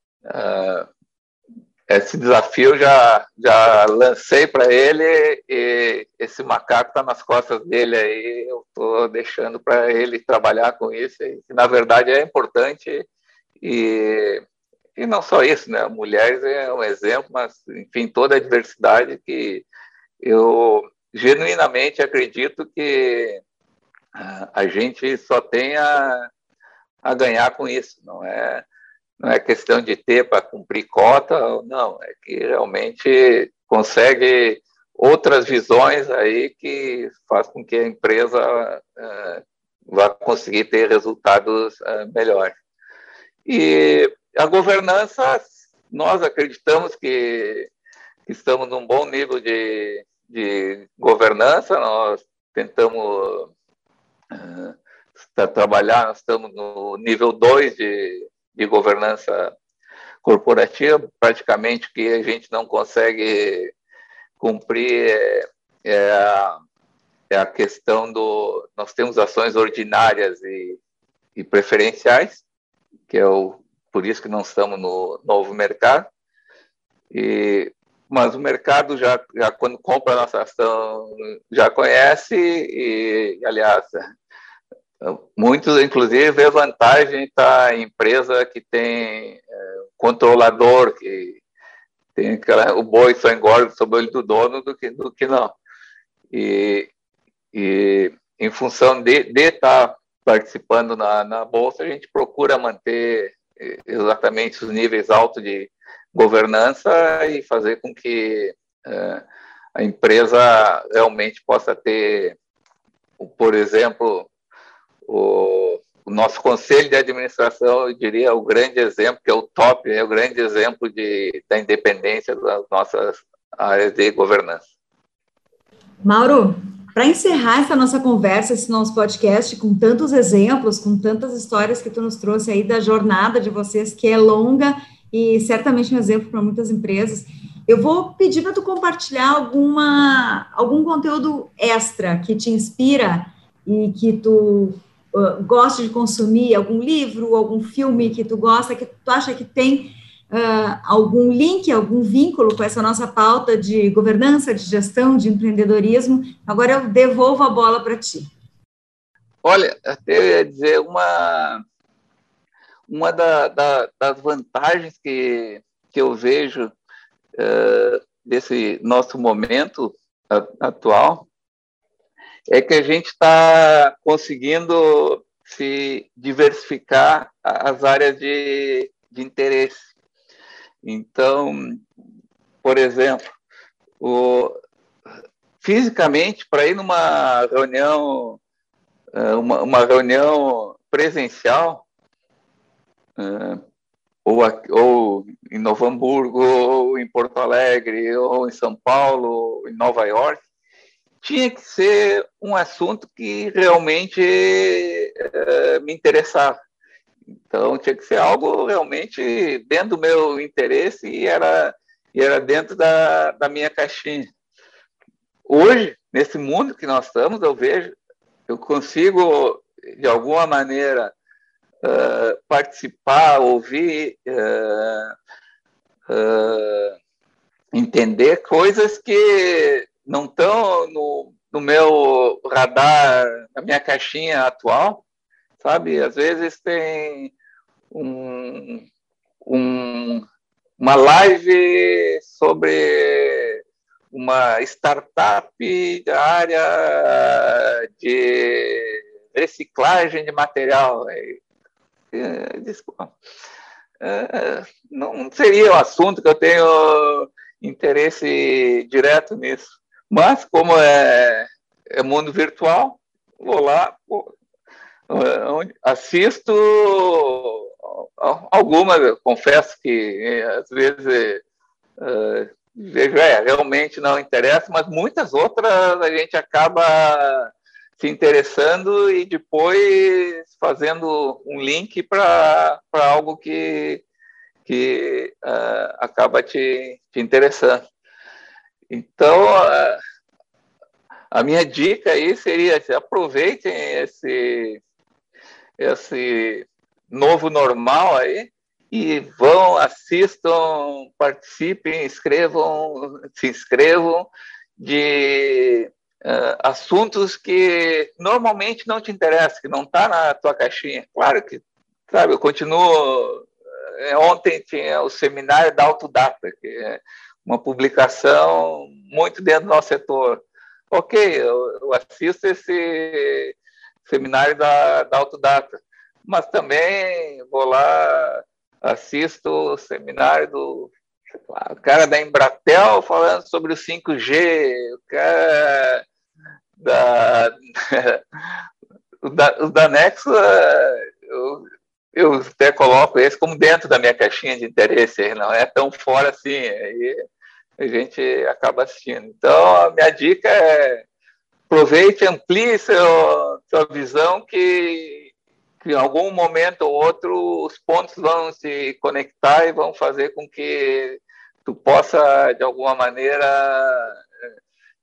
esse desafio já já lancei para ele e esse macaco está nas costas dele aí eu estou deixando para ele trabalhar com isso e, na verdade é importante e e não só isso né? Mulheres é um exemplo mas enfim toda a diversidade que eu genuinamente acredito que a gente só tem a, a ganhar com isso não é não é questão de ter para cumprir cota, não, é que realmente consegue outras visões aí que faz com que a empresa uh, vá conseguir ter resultados uh, melhores. E a governança, nós acreditamos que, estamos num bom nível de, de governança, nós tentamos uh, trabalhar, nós estamos no nível 2 de de governança corporativa, praticamente que a gente não consegue cumprir é, é, a, é a questão do. Nós temos ações ordinárias e, e preferenciais, que é o por isso que não estamos no novo mercado. E, mas o mercado já, já quando compra a nossa ação já conhece e, aliás, Muitos, inclusive, vê vantagem estar em empresa que tem é, controlador, que tem aquela, o boi só engorda sobre o olho do dono do que, do que não. E, e em função de, estar participando na, na Bolsa, a gente procura manter é, exatamente os níveis altos de governança e fazer com que é, a empresa realmente possa ter, por exemplo, o, o, nosso conselho de administração, eu diria, é o grande exemplo, que é o top, é o grande exemplo de, da independência das nossas áreas de governança. Mauro, para encerrar essa nossa conversa, esse nosso podcast, com tantos exemplos, com tantas histórias que tu nos trouxe aí da jornada de vocês, que é longa e certamente um exemplo para muitas empresas, Eu vou pedir para tu compartilhar alguma, algum conteúdo extra que te inspira e que tu uh, gosta de consumir, algum livro, algum filme que tu gosta, que tu acha que tem uh, algum link, algum vínculo com essa nossa pauta de governança, de gestão, de empreendedorismo. Agora eu devolvo a bola para ti. Olha, até eu ia dizer uma, uma da, da, das vantagens que, que eu vejo uh, desse nosso momento atual é que a gente está conseguindo se diversificar as áreas de, de interesse. Então, por exemplo, o, fisicamente, para ir numa reunião, eh, uma, uma reunião presencial, uh, ou, ou em Novo Hamburgo, ou em Porto Alegre, ou em São Paulo, ou em Nova York, tinha que ser um assunto que realmente uh, me interessava. Então tinha que ser algo realmente dentro do meu interesse e era, e era dentro da, da minha caixinha. Hoje, nesse mundo que nós estamos, eu vejo, eu consigo, de alguma maneira, uh, participar, ouvir, uh, uh, entender coisas que não estão no, no meu radar, na minha caixinha atual, sabe? Às vezes tem um, um, uma live sobre uma startup da área de reciclagem de material. Desculpa. É, não seria o assunto que eu tenho interesse direto nisso. Mas, como é, é mundo virtual, vou lá, assisto algumas, confesso que às vezes uh, vejo, é, realmente não interessa, mas muitas outras a gente acaba se interessando e depois fazendo um link para algo que, que uh, acaba te, te interessando. Então, uh, a minha dica aí seria aproveitem esse, esse novo normal aí e vão, assistam, participem, escrevam, se inscrevam de uh, assuntos que normalmente não te interessam, que não está na tua caixinha. Claro que, sabe, eu continuo. Eh, ontem tinha o seminário da Autodata, que é uma publicação muito dentro do nosso setor. Ok, eu, eu assisto esse seminário da, da Autodata. Mas também vou lá, assisto o seminário do lá, o cara da Embratel falando sobre o 5G, o cara da, <laughs> o da, o da Nexo, eu, eu até coloco esse como dentro da minha caixinha de interesse, não é tão fora assim, aí a gente acaba assistindo. Então, a minha dica é aproveite, amplie seu, sua visão, que, que em algum momento ou outro os pontos vão se conectar e vão fazer com que tu possa, de alguma maneira,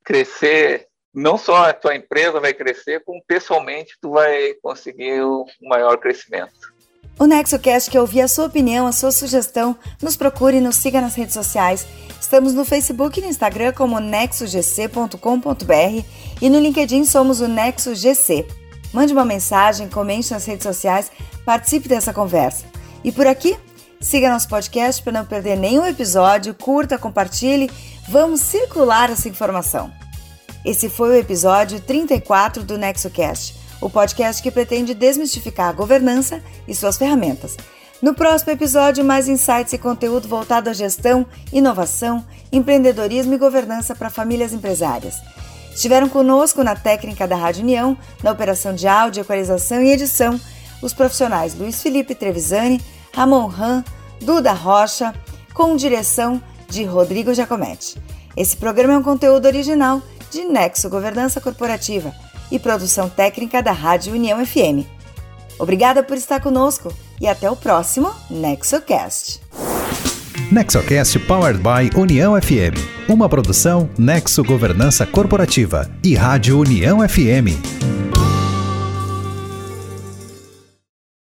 crescer. Não só a tua empresa vai crescer, como pessoalmente tu vai conseguir um maior crescimento. O NexoCast quer ouvir a sua opinião, a sua sugestão. Nos procure e nos siga nas redes sociais. Estamos no Facebook e no Instagram como nexogc.com.br e no LinkedIn somos o NexoGC. Mande uma mensagem, comente nas redes sociais, participe dessa conversa. E por aqui, siga nosso podcast para não perder nenhum episódio, curta, compartilhe, vamos circular essa informação. Esse foi o episódio 34 do NexoCast o podcast que pretende desmistificar a governança e suas ferramentas. No próximo episódio, mais insights e conteúdo voltado à gestão, inovação, empreendedorismo e governança para famílias empresárias. Estiveram conosco na técnica da Rádio União, na operação de áudio, equalização e edição, os profissionais Luiz Felipe Trevisani, Ramon Ram, Duda Rocha, com direção de Rodrigo Giacometti. Esse programa é um conteúdo original de Nexo Governança Corporativa e produção técnica da Rádio União FM. Obrigada por estar conosco e até o próximo NexoCast. Nexocast Powered by União FM. Uma produção Nexo Governança Corporativa e Rádio União FM.